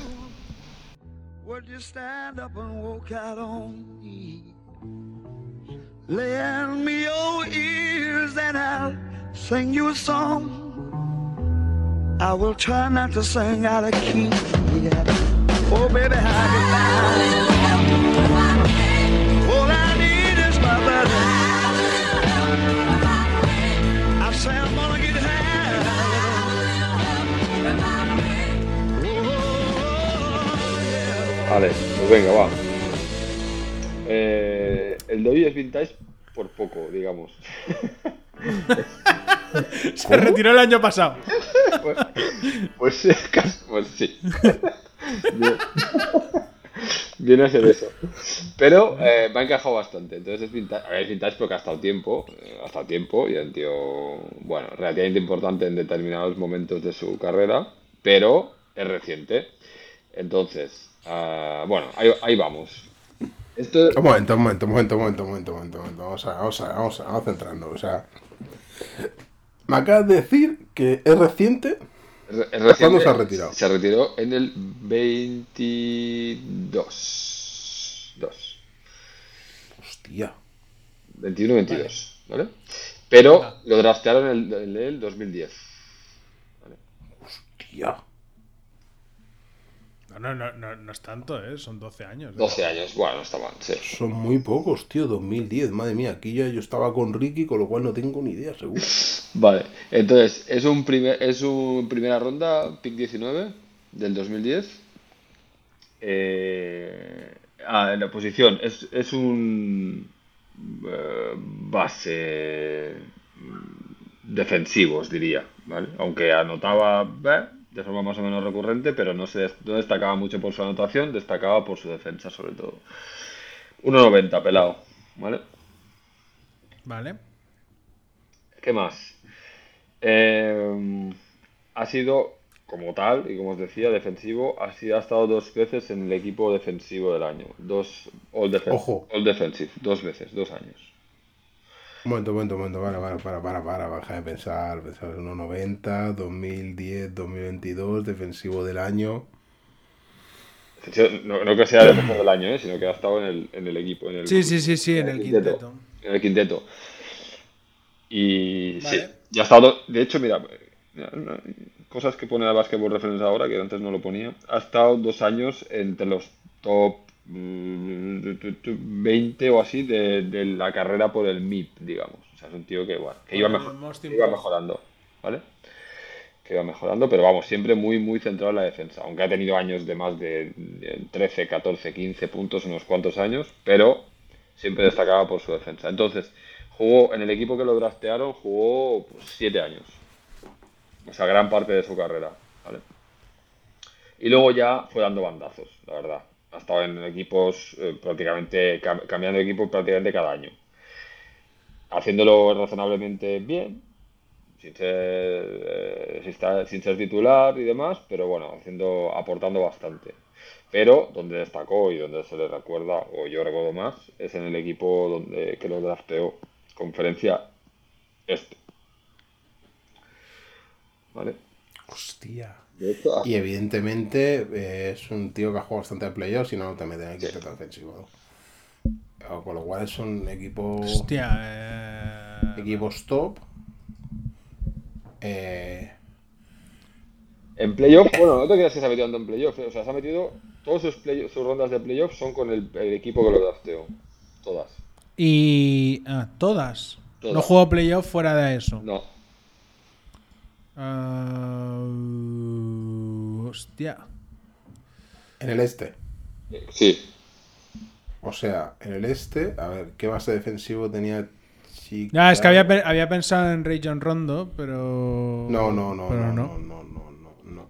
Would you stand up and walk out on me? Lend me your ears and I'll sing you a song. I will try not to sing out of key. Yeah. Oh, baby, how you I need is my buddy. I say I'm gonna get high. Vale, pues venga, va. Eh, el de hoy es vintage por poco, digamos. Se retiró el año pasado. pues, pues, pues sí. Viene a ser eso. Pero eh, me ha encajado bastante. Entonces es vintage, a ver, es vintage porque ha estado tiempo. eh, ha estado tiempo y el tío, bueno, relativamente importante en determinados momentos de su carrera. Pero es reciente. Entonces, ah, bueno, ahí, ahí vamos. Esto, Un momento, un momento, un momento, un momento, un momento, un momento, un momento. Vamos a, vamos a, vamos a, vamos a centrarnos. O sea, me acabas de decir que es reciente. Es re- es reciente. ¿Cuándo se ha retirado? Se retiró en el 22. 2. Hostia. 21-22, ¿vale? Pero lo draftearon en el, en el 2010. Tía. No, no, no, no, no es tanto, ¿eh? Son 12 años. 12 años, bueno, no está mal, sí. Son muy pocos, tío, 2010, madre mía, aquí ya yo estaba con Ricky, con lo cual no tengo ni idea, seguro. Vale, entonces, es un primer, es un primera ronda, pick 19 del 2010. Eh, ah, en la posición, es, es un eh, base mm, defensivo, os diría, ¿vale? Aunque anotaba eh, de forma más o menos recurrente, pero no, se, no destacaba mucho por su anotación, destacaba por su defensa sobre todo. 1.90, pelado, ¿vale? Vale. ¿Qué más? Eh, ha sido, como tal, y como os decía, defensivo, ha, sido, ha estado dos veces en el equipo defensivo del año. Dos All, Defen- Ojo. All Defensive, dos veces, dos años. Un momento, un momento, un momento, para, para, para, para, para, baja de pensar, pensar 1.90, 2010, 2022, defensivo del año. No, no que sea defensivo del año, ¿eh? sino que ha estado en el, en el equipo. En el, Sí, sí, sí, sí, en el quinteto. En el quinteto. Y sí, Vale. ya ha estado. De hecho, mira, mira, cosas que pone la Basketball Reference ahora, que antes no lo ponía. Ha estado dos años entre los top 20 o así de, de la carrera por el MIP, digamos. O sea, es un tío que, bueno, que iba, mejor- mejorando, ¿vale? Que iba mejorando, pero vamos, siempre muy, muy centrado en la defensa. Aunque ha tenido años de más de, de 13, 14, 15 puntos, unos cuantos años, pero siempre destacaba por su defensa. Entonces, jugó en el equipo que lo draftearon, jugó pues, 7 años. O sea, gran parte de su carrera, ¿vale? Y luego ya fue dando bandazos, la verdad. Ha estado en equipos eh, prácticamente, cam- cambiando de equipo prácticamente cada año. Haciéndolo razonablemente bien, sin ser, eh, sin ser titular y demás, pero bueno, haciendo, aportando bastante. Pero donde destacó y donde se le recuerda, o yo recuerdo más, es en el equipo donde que lo drafteó, conferencia este. ¿Vale? Hostia. Hecho, Y evidentemente eh, es un tío que ha jugado bastante a playoffs y no te mete en el quinteto defensivo. O Con lo cual es un equipo, Hostia, eh... equipos top. Eh, En playoff, bueno, no te creas que se ha metido tanto en playoff, eh, o sea, se ha metido, todas sus, play- sus rondas de playoff son con el, el equipo que lo drafteó, todas. Y... Ah, todas. Todas. No juego playoff fuera de eso. No, Ah, hostia. en el este. sí, O sea, en el este, a ver, ¿qué base defensivo tenía Chicago? Ya, es que había, había pensado en Ray John Rondo, pero... No, no, no, pero no, no, no, no, no, no.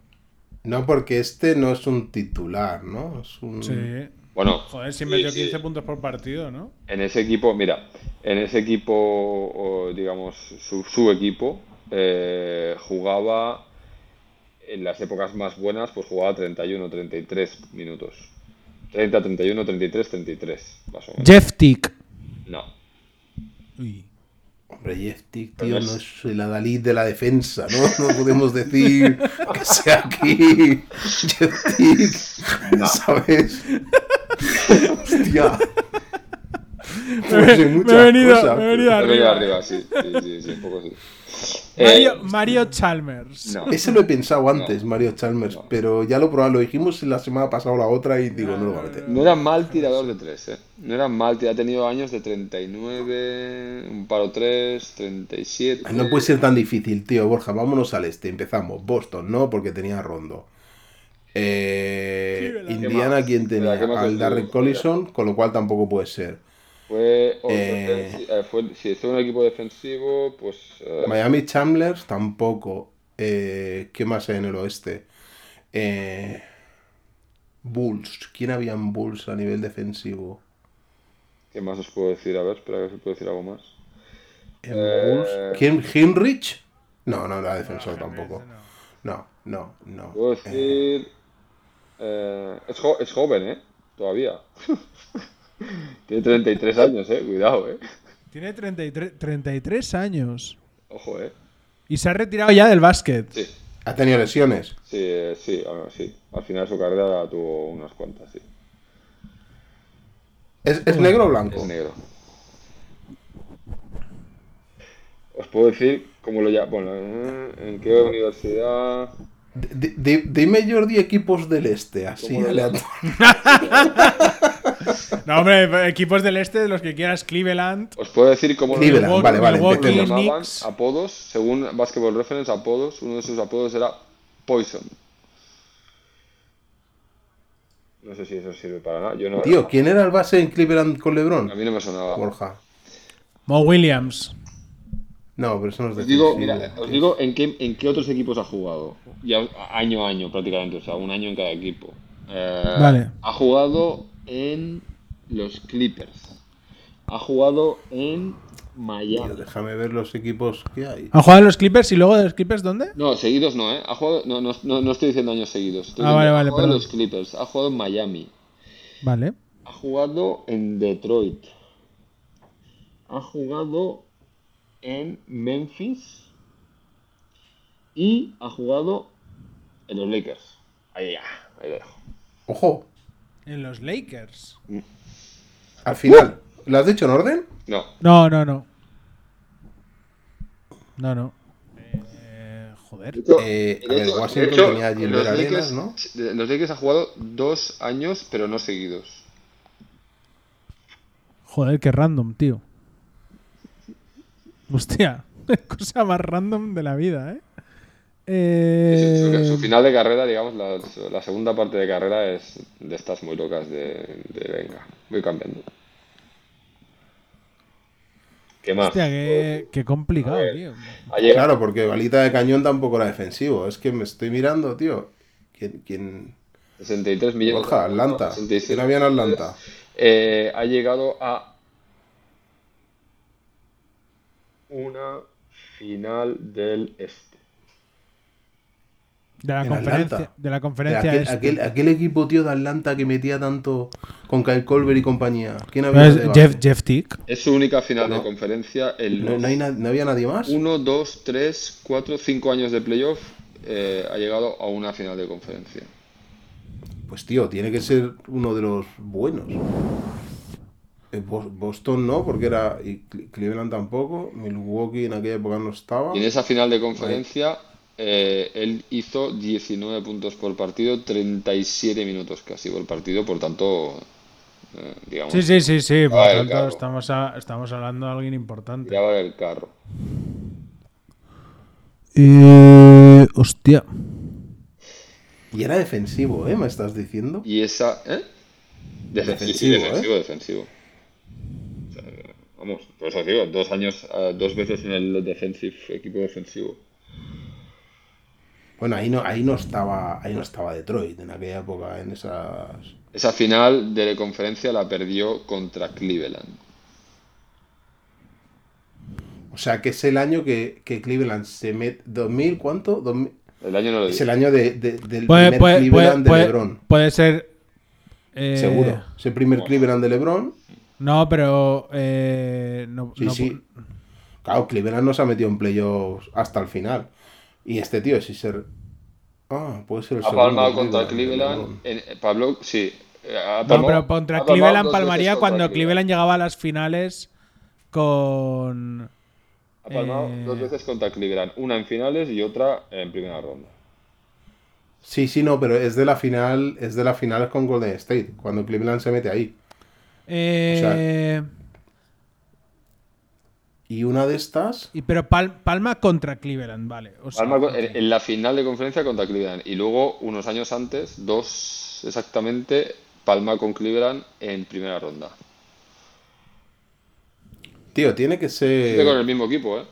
No, porque este no es un titular, ¿no? Es un... Sí. bueno, Joder, si metió sí. 15 puntos por partido, ¿no? En ese equipo, mira, en ese equipo, digamos, su, su equipo, eh, jugaba en las épocas más buenas, pues jugaba 31, 33 minutos. 30, 31, 33, 33, más o menos. Jeff Tick. No. Uy. Hombre, Jeff Tick, tío, es- no es el adalid de la defensa, ¿no? No podemos decir que sea aquí Jeff Tick, ¿sabes? Hostia. Pues me muchas he venido, cosas, me he venido He venido arriba. arriba, sí, sí, sí, sí, un poco sí. Mario, Eh, Mario Chalmers. no. Ese lo he pensado antes, No. Mario Chalmers, No. pero ya lo probamos, lo dijimos la semana pasada o la otra y digo, no lo voy a meter. No era mal tirador de tres, ¿eh? No era mal tirador. Ha tenido años de 39, un paro 3, 37. Ay, No puede ser tan difícil, tío. Borja, vámonos al este. Empezamos. Boston, ¿no? Porque tenía Rondo. Eh. Indiana, más? ¿quién tenía? Espera, ¿qué más Al Darren? Collison, con lo cual tampoco puede ser. Fue, Eh. eh, fue- si estuvo en un equipo defensivo, pues. eh, Miami Chandlers, tampoco. Eh, ¿Qué más hay en el oeste? Eh, Bulls. ¿Quién había en Bulls a nivel defensivo? ¿Qué más os puedo decir? A ver, espera que os puedo decir algo más. ¿En Eh, Bulls? ¿Quién? ¿Hinrich? No, no era defensor No, tampoco. no. No, no, no. Puedo Eh, decir. eh, es, jo- es joven, ¿eh? Todavía. Tiene 33 años, ¿eh? Cuidado, ¿eh? Tiene 33, 33 años. Ojo, ¿eh? Y se ha retirado ya del básquet. Sí, ¿Ha tenido lesiones? sí, eh, sí, ah, sí. Al final de su carrera tuvo unas cuantas, sí. ¿Es, es negro o blanco? Es negro. Os puedo decir cómo lo llamo. Bueno, en qué universidad. Di- dime Jordi equipos del este, así ¿Cómo de aleatorio. No, hombre, equipos del este, los que quieras, Cleveland. Os puedo decir cómo Cleveland, vale, vale, Milwaukee, llamaban apodos, según Basketball Reference, apodos. Uno de sus apodos era Poison. No sé si eso sirve para nada. Yo no. Tío, ¿quién era el base en Cleveland con A LeBron? mí no me sonaba. Borja. Mo Williams. No, pero eso no es Os digo, mira, os digo en qué, en qué otros equipos ha jugado. Ya año a año prácticamente, o sea, un año en cada equipo. Eh, Vale. Ha jugado en los Clippers. Ha jugado en Tío, Miami. déjame ver los equipos que hay. ¿Ha jugado en los Clippers y luego de los Clippers dónde? No, seguidos no, ¿eh? Ha jugado, no, no, no, no estoy diciendo años seguidos. Estoy Ah, diciendo, vale, ha jugado en los Clippers. Ha jugado en Miami. Vale. Ha jugado en Detroit. Ha jugado en Memphis. Y ha jugado en los Lakers. Ahí ya, ahí lo dejo. Ojo, En los Lakers. al final. ¿Lo has dicho en orden? No, No, no, no. No, no. Eh, joder. Eh, a De ver, hecho- Washington de hecho, tenía a en Gilbert los Arenas, Lakers- ¿no? En los Lakers ha jugado dos años, pero no seguidos. Joder, qué random, tío. Hostia, cosa más random de la vida, ¿eh? Su, su Eh, final de carrera, digamos, la, la segunda parte de carrera es de estas muy locas de, de venga, voy cambiando. ¿Qué más? hostia, qué, qué complicado, tío. Llegado- Claro, porque balita de cañón tampoco era defensivo. Es que me estoy mirando, tío. ¿Quién? quién... 63 millones. Borja, Atlanta. 66. ¿Quién había en Atlanta? Eh, ha llegado a una final del este. De la En conferencia, Atlanta. de la De conferencia aquel, este. aquel, aquel equipo, tío, de Atlanta que metía tanto con Kyle Colbert y compañía. ¿Quién había base? Jeff, Jeff Tick. Es su única final No. de conferencia. En ¿No, no hay na- no había nadie más? 1, 2, 3, 4, 5 años de playoff. eh, ha llegado a una final de conferencia. Pues tío, tiene que ser uno de los buenos. Eh, Bos- Boston no, porque era. Y Cle- Cleveland tampoco. Milwaukee en aquella época no estaba. Y en esa final de conferencia, eh, él hizo 19 puntos por partido, 37 minutos casi por partido, por tanto, eh, digamos, Sí, sí, sí, sí. Por tanto, estamos, a- estamos hablando de alguien importante. tiraba del carro. Eh, hostia. Y era defensivo, ¿eh? ¿Me estás diciendo? Y esa, ¿eh? Defensivo, sí, Defensivo, ¿eh? defensivo, defensivo. O sea, vamos, por eso digo, dos años, eh, dos veces en el defensive, equipo defensivo. Bueno, ahí no, ahí no estaba. Ahí no estaba Detroit en aquella época, en esas. Esa final de conferencia la perdió contra Cleveland. O sea que es el año que, que Cleveland se mete. ¿2000 cuánto? 2000 El año no lo Es el año de, de- del Puede, primer puede, Cleveland puede, de puede- LeBron. puede ser. eh, Seguro. Es el primer Cleveland de LeBron. No, pero. eh, no, Sí, no- sí. Claro, Cleveland no se ha metido en playoffs hasta el final. Y este tío, si ser. Ah, puede ser el Ha segundo palmado contra Cleveland. En- eh, Pablo, sí. eh, ha No, pero contra ha Cleveland palmaría cuando Cleveland llegaba a las finales con. Ha palmado eh, dos veces contra Cleveland. Una en finales y otra en primera ronda. Sí, sí, no, pero es de la final, es de la final con Golden State, cuando Cleveland se mete ahí. eh, Y una de estas, y, pero Pal- Palma contra Cleveland, vale. o sea, Palma en, en la final de conferencia contra Cleveland. Y luego, unos años antes, dos exactamente, Palma con Cleveland en primera ronda. tío, tiene que Siempre con el ser. mismo equipo, ¿eh?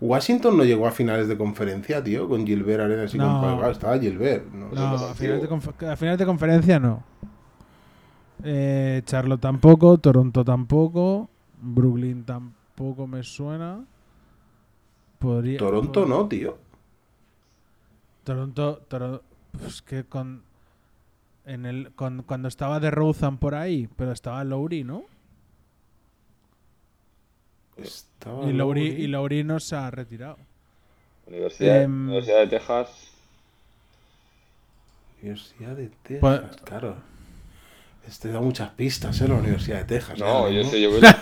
Washington no llegó a finales de conferencia, tío, con Gilbert Arenas y No. con Pau. Estaba Gilbert. ¿no? No, es a finales, de positivo. conf- a finales de conferencia no. Eh, Charlotte tampoco, Toronto tampoco, Brooklyn tampoco me suena. Podría, Toronto no, tío. Toronto, Toro- pues que con en el con- cuando estaba de Rozan por ahí, pero estaba Lowry, ¿no? Estaba Y Lowry, Lowry. y Lowry no se ha retirado. Universidad, Em, Universidad de Texas. Universidad de Texas, Pues- claro. Este da muchas pistas, ¿eh? La Universidad de Texas. No, yo sé, yo voy ya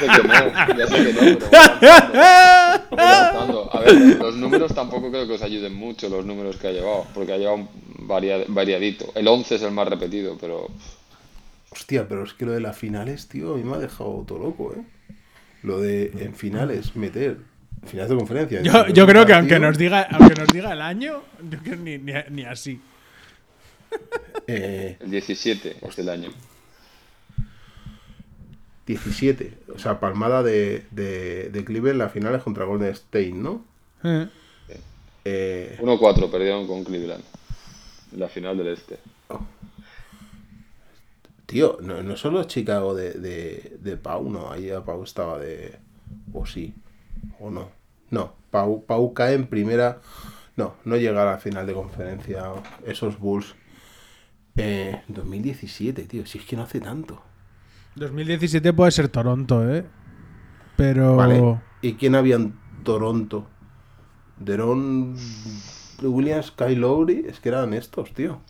sé, que no, ya sé que no, pero. A ver, los números tampoco creo que os ayuden mucho, los números que ha llevado, porque ha llevado variadito. El 11 es el más repetido, pero Hostia, pero es que lo de las finales, tío, a mí me ha dejado todo loco, ¿eh? Lo de en finales meter finales de conferencia. Yo, creo que aunque nos diga, aunque nos diga el año, yo creo que ni, ni, ni así. eh, el 17 es el año. 17, o sea, palmada de, de, de Cleveland las finales contra Golden State, ¿no? Eh. Eh, 1-4 perdieron con Cleveland la final del este. tío, no, no solo Chicago de, de, de Pau, no, ahí a Pau estaba de... O sí, o no. No, Pau, Pau cae en primera... No, no llega a la final de conferencia esos Bulls. Eh, 2017, tío, si es que no hace tanto. 2017 puede ser Toronto, ¿eh? Pero. Vale. ¿Y quién había en Toronto? Deron Williams, Kyle Lowry, es que eran estos, tío.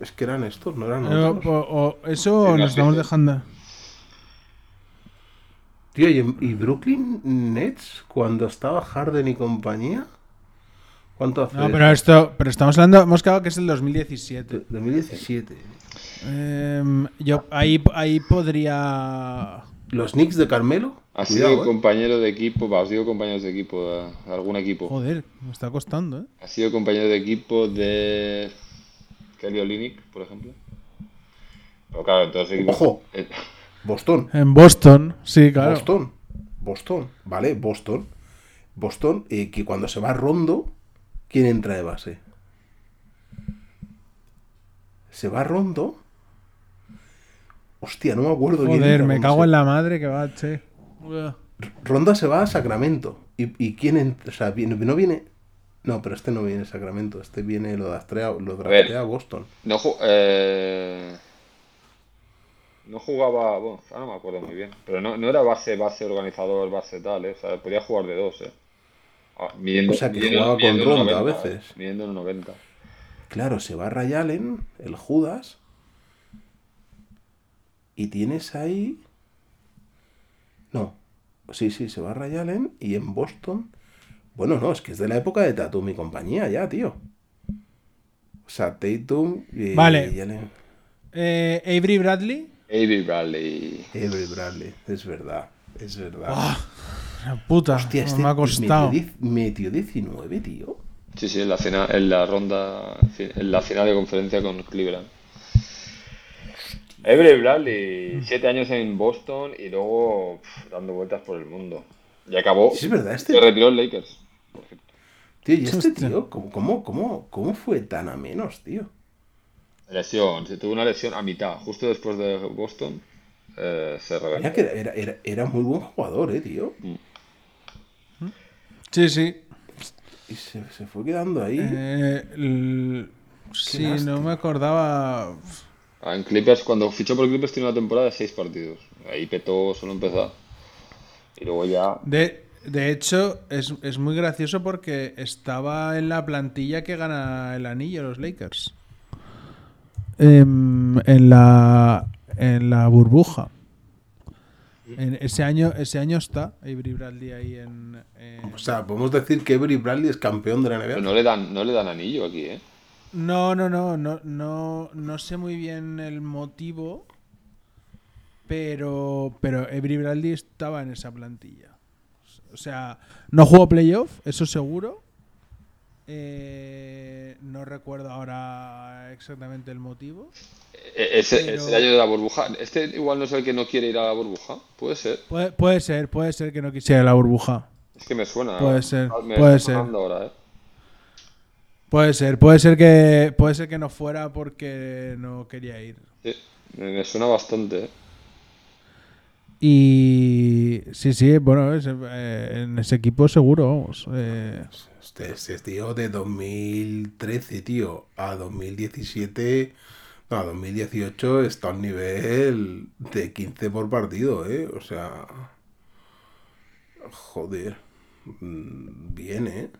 Es que eran estos, no eran Eh, otros. o- o- eso nos estamos dejando. Tío, ¿y, en- y Brooklyn Nets cuando estaba Harden y compañía? ¿Cuánto hace? No, pero esto. Pero estamos hablando. Hemos quedado que es el 2017. De- 2017. Em, yo ahí, ahí podría. ¿Los Knicks de Carmelo? Ha Cuidado, sido eh. compañero de equipo, va, os digo compañeros de equipo, de algún equipo. Joder, me está costando, ¿eh? Ha sido compañero de equipo de Kelly Olynyk, por ejemplo. Pero claro, entonces Ojo. eh, Boston. En Boston, sí, claro. Boston. Boston. Vale, Boston. Boston, eh, que cuando se va Rondo, ¿quién entra de base? Se va Rondo. Hostia, no me acuerdo quién Joder, me cago se- en la madre que va, che. Ronda se va a Sacramento. ¿Y, y quién entra? O sea, viene- no viene. No, pero este no viene a Sacramento. Este viene lo draftea, lo ver. draftea Boston. no, ju- eh, no jugaba, bueno, ahora no me acuerdo muy bien, pero no, no era base, base organizador, base tal, eh, o sea, podía jugar de dos, eh. Ah, midiendo- O sea, que midiendo- jugaba con Ronda a 90, veces. Midiendo un 90. Claro, se va Ray Allen, el Judas. Y tienes ahí. No. Sí, sí, se va Ray Allen. Y en Boston. Bueno, no, es que es de la época de Tatum y compañía, ya, tío. O sea, Tatum y, Vale. y Allen. Eh, Avery Bradley. Avery Bradley. Avery Bradley, es verdad, es verdad. La puta, Hostia, cómo este me ha costado. Metió, diez- metió 19, tío. Sí, sí, en la final, en la ronda, en la final de conferencia con Cleveland. Avery Bradley, siete años en Boston y luego pf, dando vueltas por el mundo. Y acabó, Sí, es verdad, este- se retiró en Lakers. Tío, y este tío, ¿cómo, cómo, cómo, cómo fue tan a menos, tío? Lesión, se tuvo una lesión a mitad, justo después de Boston, eh, se que era, era, era, era muy buen jugador, eh, tío. Sí, sí. Y se, se fue quedando ahí. Eh, sí, no me acordaba. Ah, En Clippers, cuando fichó por Clippers, tiene una temporada de seis partidos. Ahí petó solo empezar. Y luego ya. De, de hecho, es, es muy gracioso porque estaba en la plantilla que gana el anillo los Lakers. Em, en la en la burbuja. En ese año ese año está Avery Bradley ahí en, en- O sea, podemos decir que Avery Bradley es campeón de la NBA. Pero no le dan, no le dan anillo aquí, ¿eh? No, no, no, no, no, no sé muy bien el motivo, pero, pero Avery Bradley estaba en esa plantilla. O sea, no jugó playoff, eso seguro. Eh, no recuerdo ahora exactamente el motivo. E- Ese, Pero- año de la burbuja. Este igual no es el que no quiere ir a la burbuja. Puede ser. Puede, puede ser, puede ser que no quisiera la burbuja. Es que me suena. Puede ser, Me puede ser. ahora, ¿eh? Puede ser, puede ser que puede ser que no fuera porque no quería ir. Sí, me, me suena bastante, ¿eh? Y sí, sí, bueno, ese- eh, en ese equipo seguro, vamos. eh, Este, este tío de 2013, tío, a 2017, no, a 2018 está a un nivel de 15 por partido, ¿eh? O sea, joder, mm, bien, ¿eh?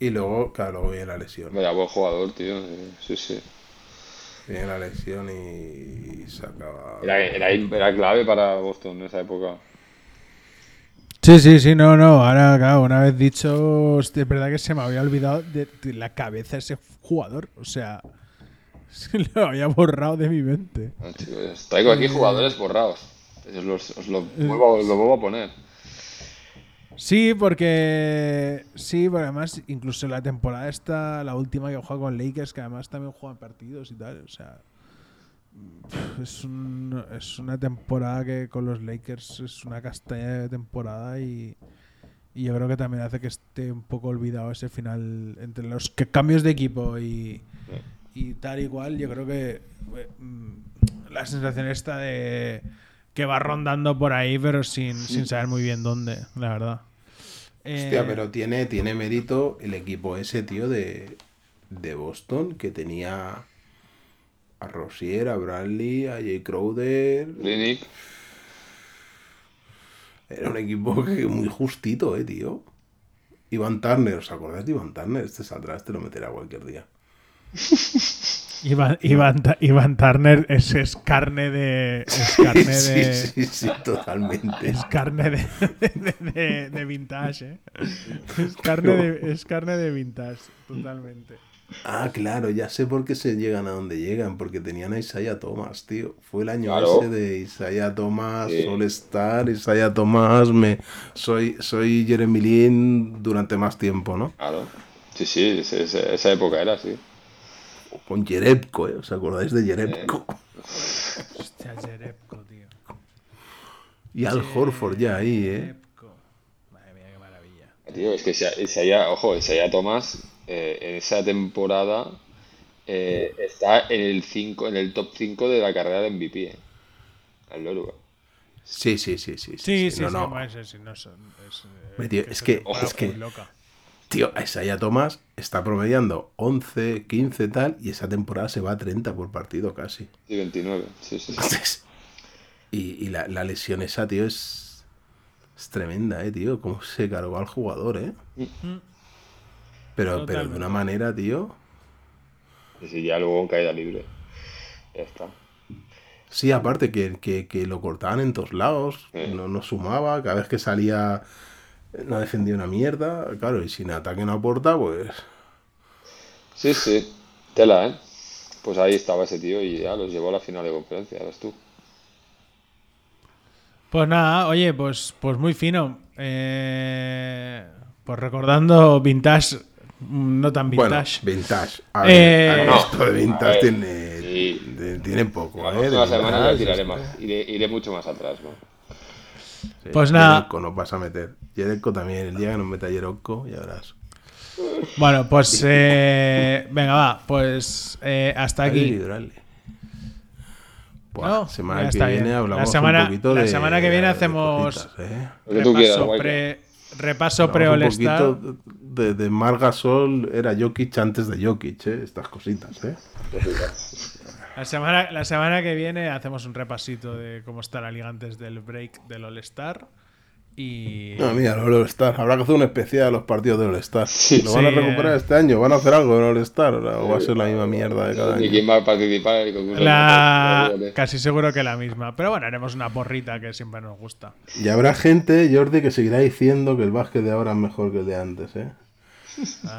Y luego, claro, luego viene la lesión. Vaya, buen jugador, tío. eh, Sí, sí. Tiene la lesión y sacaba. Era, era, era clave para Boston en esa época. Sí, sí, sí, no, no. Ahora, claro, una vez dicho, es verdad que se me había olvidado de, de la cabeza de ese jugador. O sea, se lo había borrado de mi mente. Ah, chicos, traigo aquí jugadores borrados. Os, los- os lo, vuelvo, lo vuelvo a poner. Sí, porque. Sí, pero además, incluso la temporada esta, la última que juega con Lakers, que además también juegan partidos y tal. O sea. Es, un- es una temporada que con los Lakers es una castaña de temporada y. Y yo creo que también hace que esté un poco olvidado ese final entre los que- cambios de equipo y, y tal y cual. Yo creo que mm, la sensación esta de que va rondando por ahí, pero sin, sin saber muy bien dónde, la verdad. Hostia, Eh, pero tiene, tiene mérito el equipo ese, tío, de, de Boston, que tenía a Rosier, a Bradley, a Jay Crowder. Clinic. Era un equipo que muy justito, eh, tío. Iván Turner, ¿os acordáis de Iván Turner? Este saldrá, este lo meterá cualquier día. Iván, Iván Iván Turner es, es carne de. Es carne de. sí, sí, sí, totalmente. Es carne de, de, de- de vintage, ¿eh? Es carne de, es carne de vintage, totalmente. Ah, claro, ya sé por qué se llegan a donde llegan, porque tenían a Isaiah Thomas, tío. Fue el año Claro. ese de Isaiah Thomas, Sí. All Star, Isaiah Thomas, me soy, soy Jeremy Lin durante más tiempo, ¿no? Claro. Sí, sí, ese- esa época era así. Con Jerebko, ¿eh? ¿Os acordáis de Jerebko? Hostia, Jerebko, tío. Y Al Horford ya ahí, ¿eh? Jerebko. Madre mía, qué maravilla. Tío, es que Isa- Isaiah, ojo, Isaiah Thomas eh, en esa temporada eh, está en el 5, en el top 5 de la carrera de MVP, eh. El loro. Sí, sí, sí, sí. Sí, sí, no, sí, no. sí, no son- es, eh, es que- es que- loca. Tío, Isaiah Thomas está promediando 11, 15 tal, y esa temporada se va a 30 por partido casi. Sí, 29. Sí, sí, sí. Y, y la, la lesión esa, tío, es, es tremenda, eh, tío. Cómo se cargó al jugador, eh. Pero, pero de una manera, tío. Y sí, ya luego en caída libre. Ya está. Sí, aparte que, que, que lo cortaban en todos lados, Sí. no, no sumaba, cada vez que salía eh, no defendía una mierda, claro, y sin ataque no aporta, pues... Sí, sí. Tela, ¿eh? Pues ahí estaba ese tío y ya los llevó a la final de conferencia, ves tú. Pues nada, oye, pues, pues muy fino. Eh, pues recordando vintage, no tan Bueno, vintage. vintage. A Eh, ver, a ver, no, esto de a vintage ver, tiene, sí. de- tiene poco, La ¿eh? De próxima semana ya vintage, tiraré más. Iré, iré mucho más atrás, ¿no? Sí, Pues nada. Jerebko nos vas a meter. Jerebko también, el día que nos meta Jerebko, ya verás. Bueno, pues eh, venga, va, pues eh, hasta aquí. Buah, No, semana que viene bien. hablamos La semana- un poquito la de semana que viene de hacemos- cositas, ¿eh? Lo que tú quieras, Repaso pre, repaso un poquito de, de Margasol era Jokic antes de Jokic, ¿eh? Estas cositas, ¿eh? La semana, la semana que viene hacemos un repasito de cómo está la liga antes del break del All-Star. Y. No, mira, el All-Star. Habrá que hacer un especial de los partidos del All-Star. ¿Lo van a recuperar eh. este año? ¿Van a hacer algo en All-Star? ¿O va a ser la misma mierda de cada año? quién va a participar en el concurso. la, casi seguro que la misma. Pero bueno, haremos una porrita que siempre nos gusta. Y habrá gente, Jordi, que seguirá diciendo que el básquet de ahora es mejor que el de antes, ¿eh?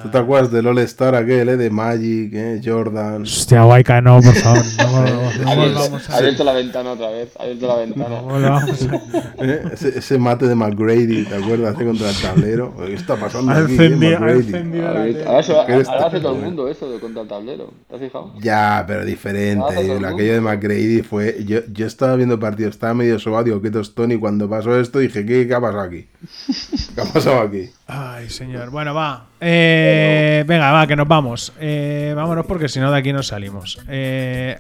¿Tú te acuerdas del All-Star aquel, eh? De Magic, ¿eh? Jordan. Hostia, Waika, no, por favor. No, no, abierto, ha abierto la ventana otra vez. Abierto la ventana. ¿eh? Ese, ese mate de McGrady, ¿te acuerdas? ¿eh? Contra el tablero. ¿Qué está pasando Ha aquí, eh, encendido, ha McGrady? encendido la Ahora, tele. ahora se va- ¿Qué eres ahora hace todo el mundo eso de contra el tablero. ¿Te has fijado? Ya, pero diferente. Ah, Lo mundo. aquello de McGrady fue. Yo, yo estaba viendo el partido, estaba medio sobado, digo, qué tostón. Y cuando pasó esto dije, ¿qué, qué ha pasado aquí? ¿Qué ha pasado aquí? Ay, señor. Bueno, va. Eh, venga, va, que nos vamos. Eh, vámonos porque si no de aquí no salimos. Eh,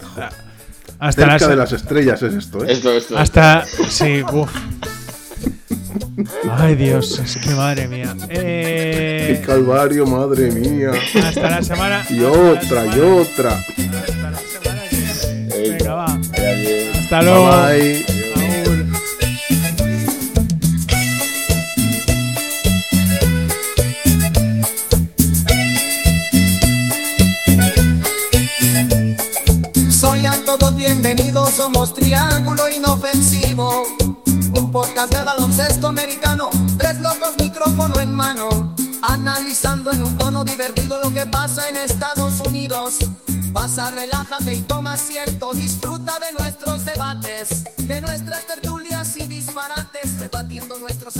hasta Cerca la de las estrellas es esto, ¿eh? Esto, esto. Hasta. Sí, uff. Ay, Dios, es que madre mía. ¡Qué Eh, calvario, madre mía! hasta la semana. Y otra, y otra. Hasta la semana que viene. Venga, va. Hasta luego. Bye, bye. Espectáculo inofensivo. Un podcast de baloncesto americano, tres locos micrófono en mano, analizando en un tono divertido lo que pasa en Estados Unidos. Pasa, relájate y toma asiento, disfruta de nuestros debates, de nuestras tertulias y disparates, debatiendo nuestros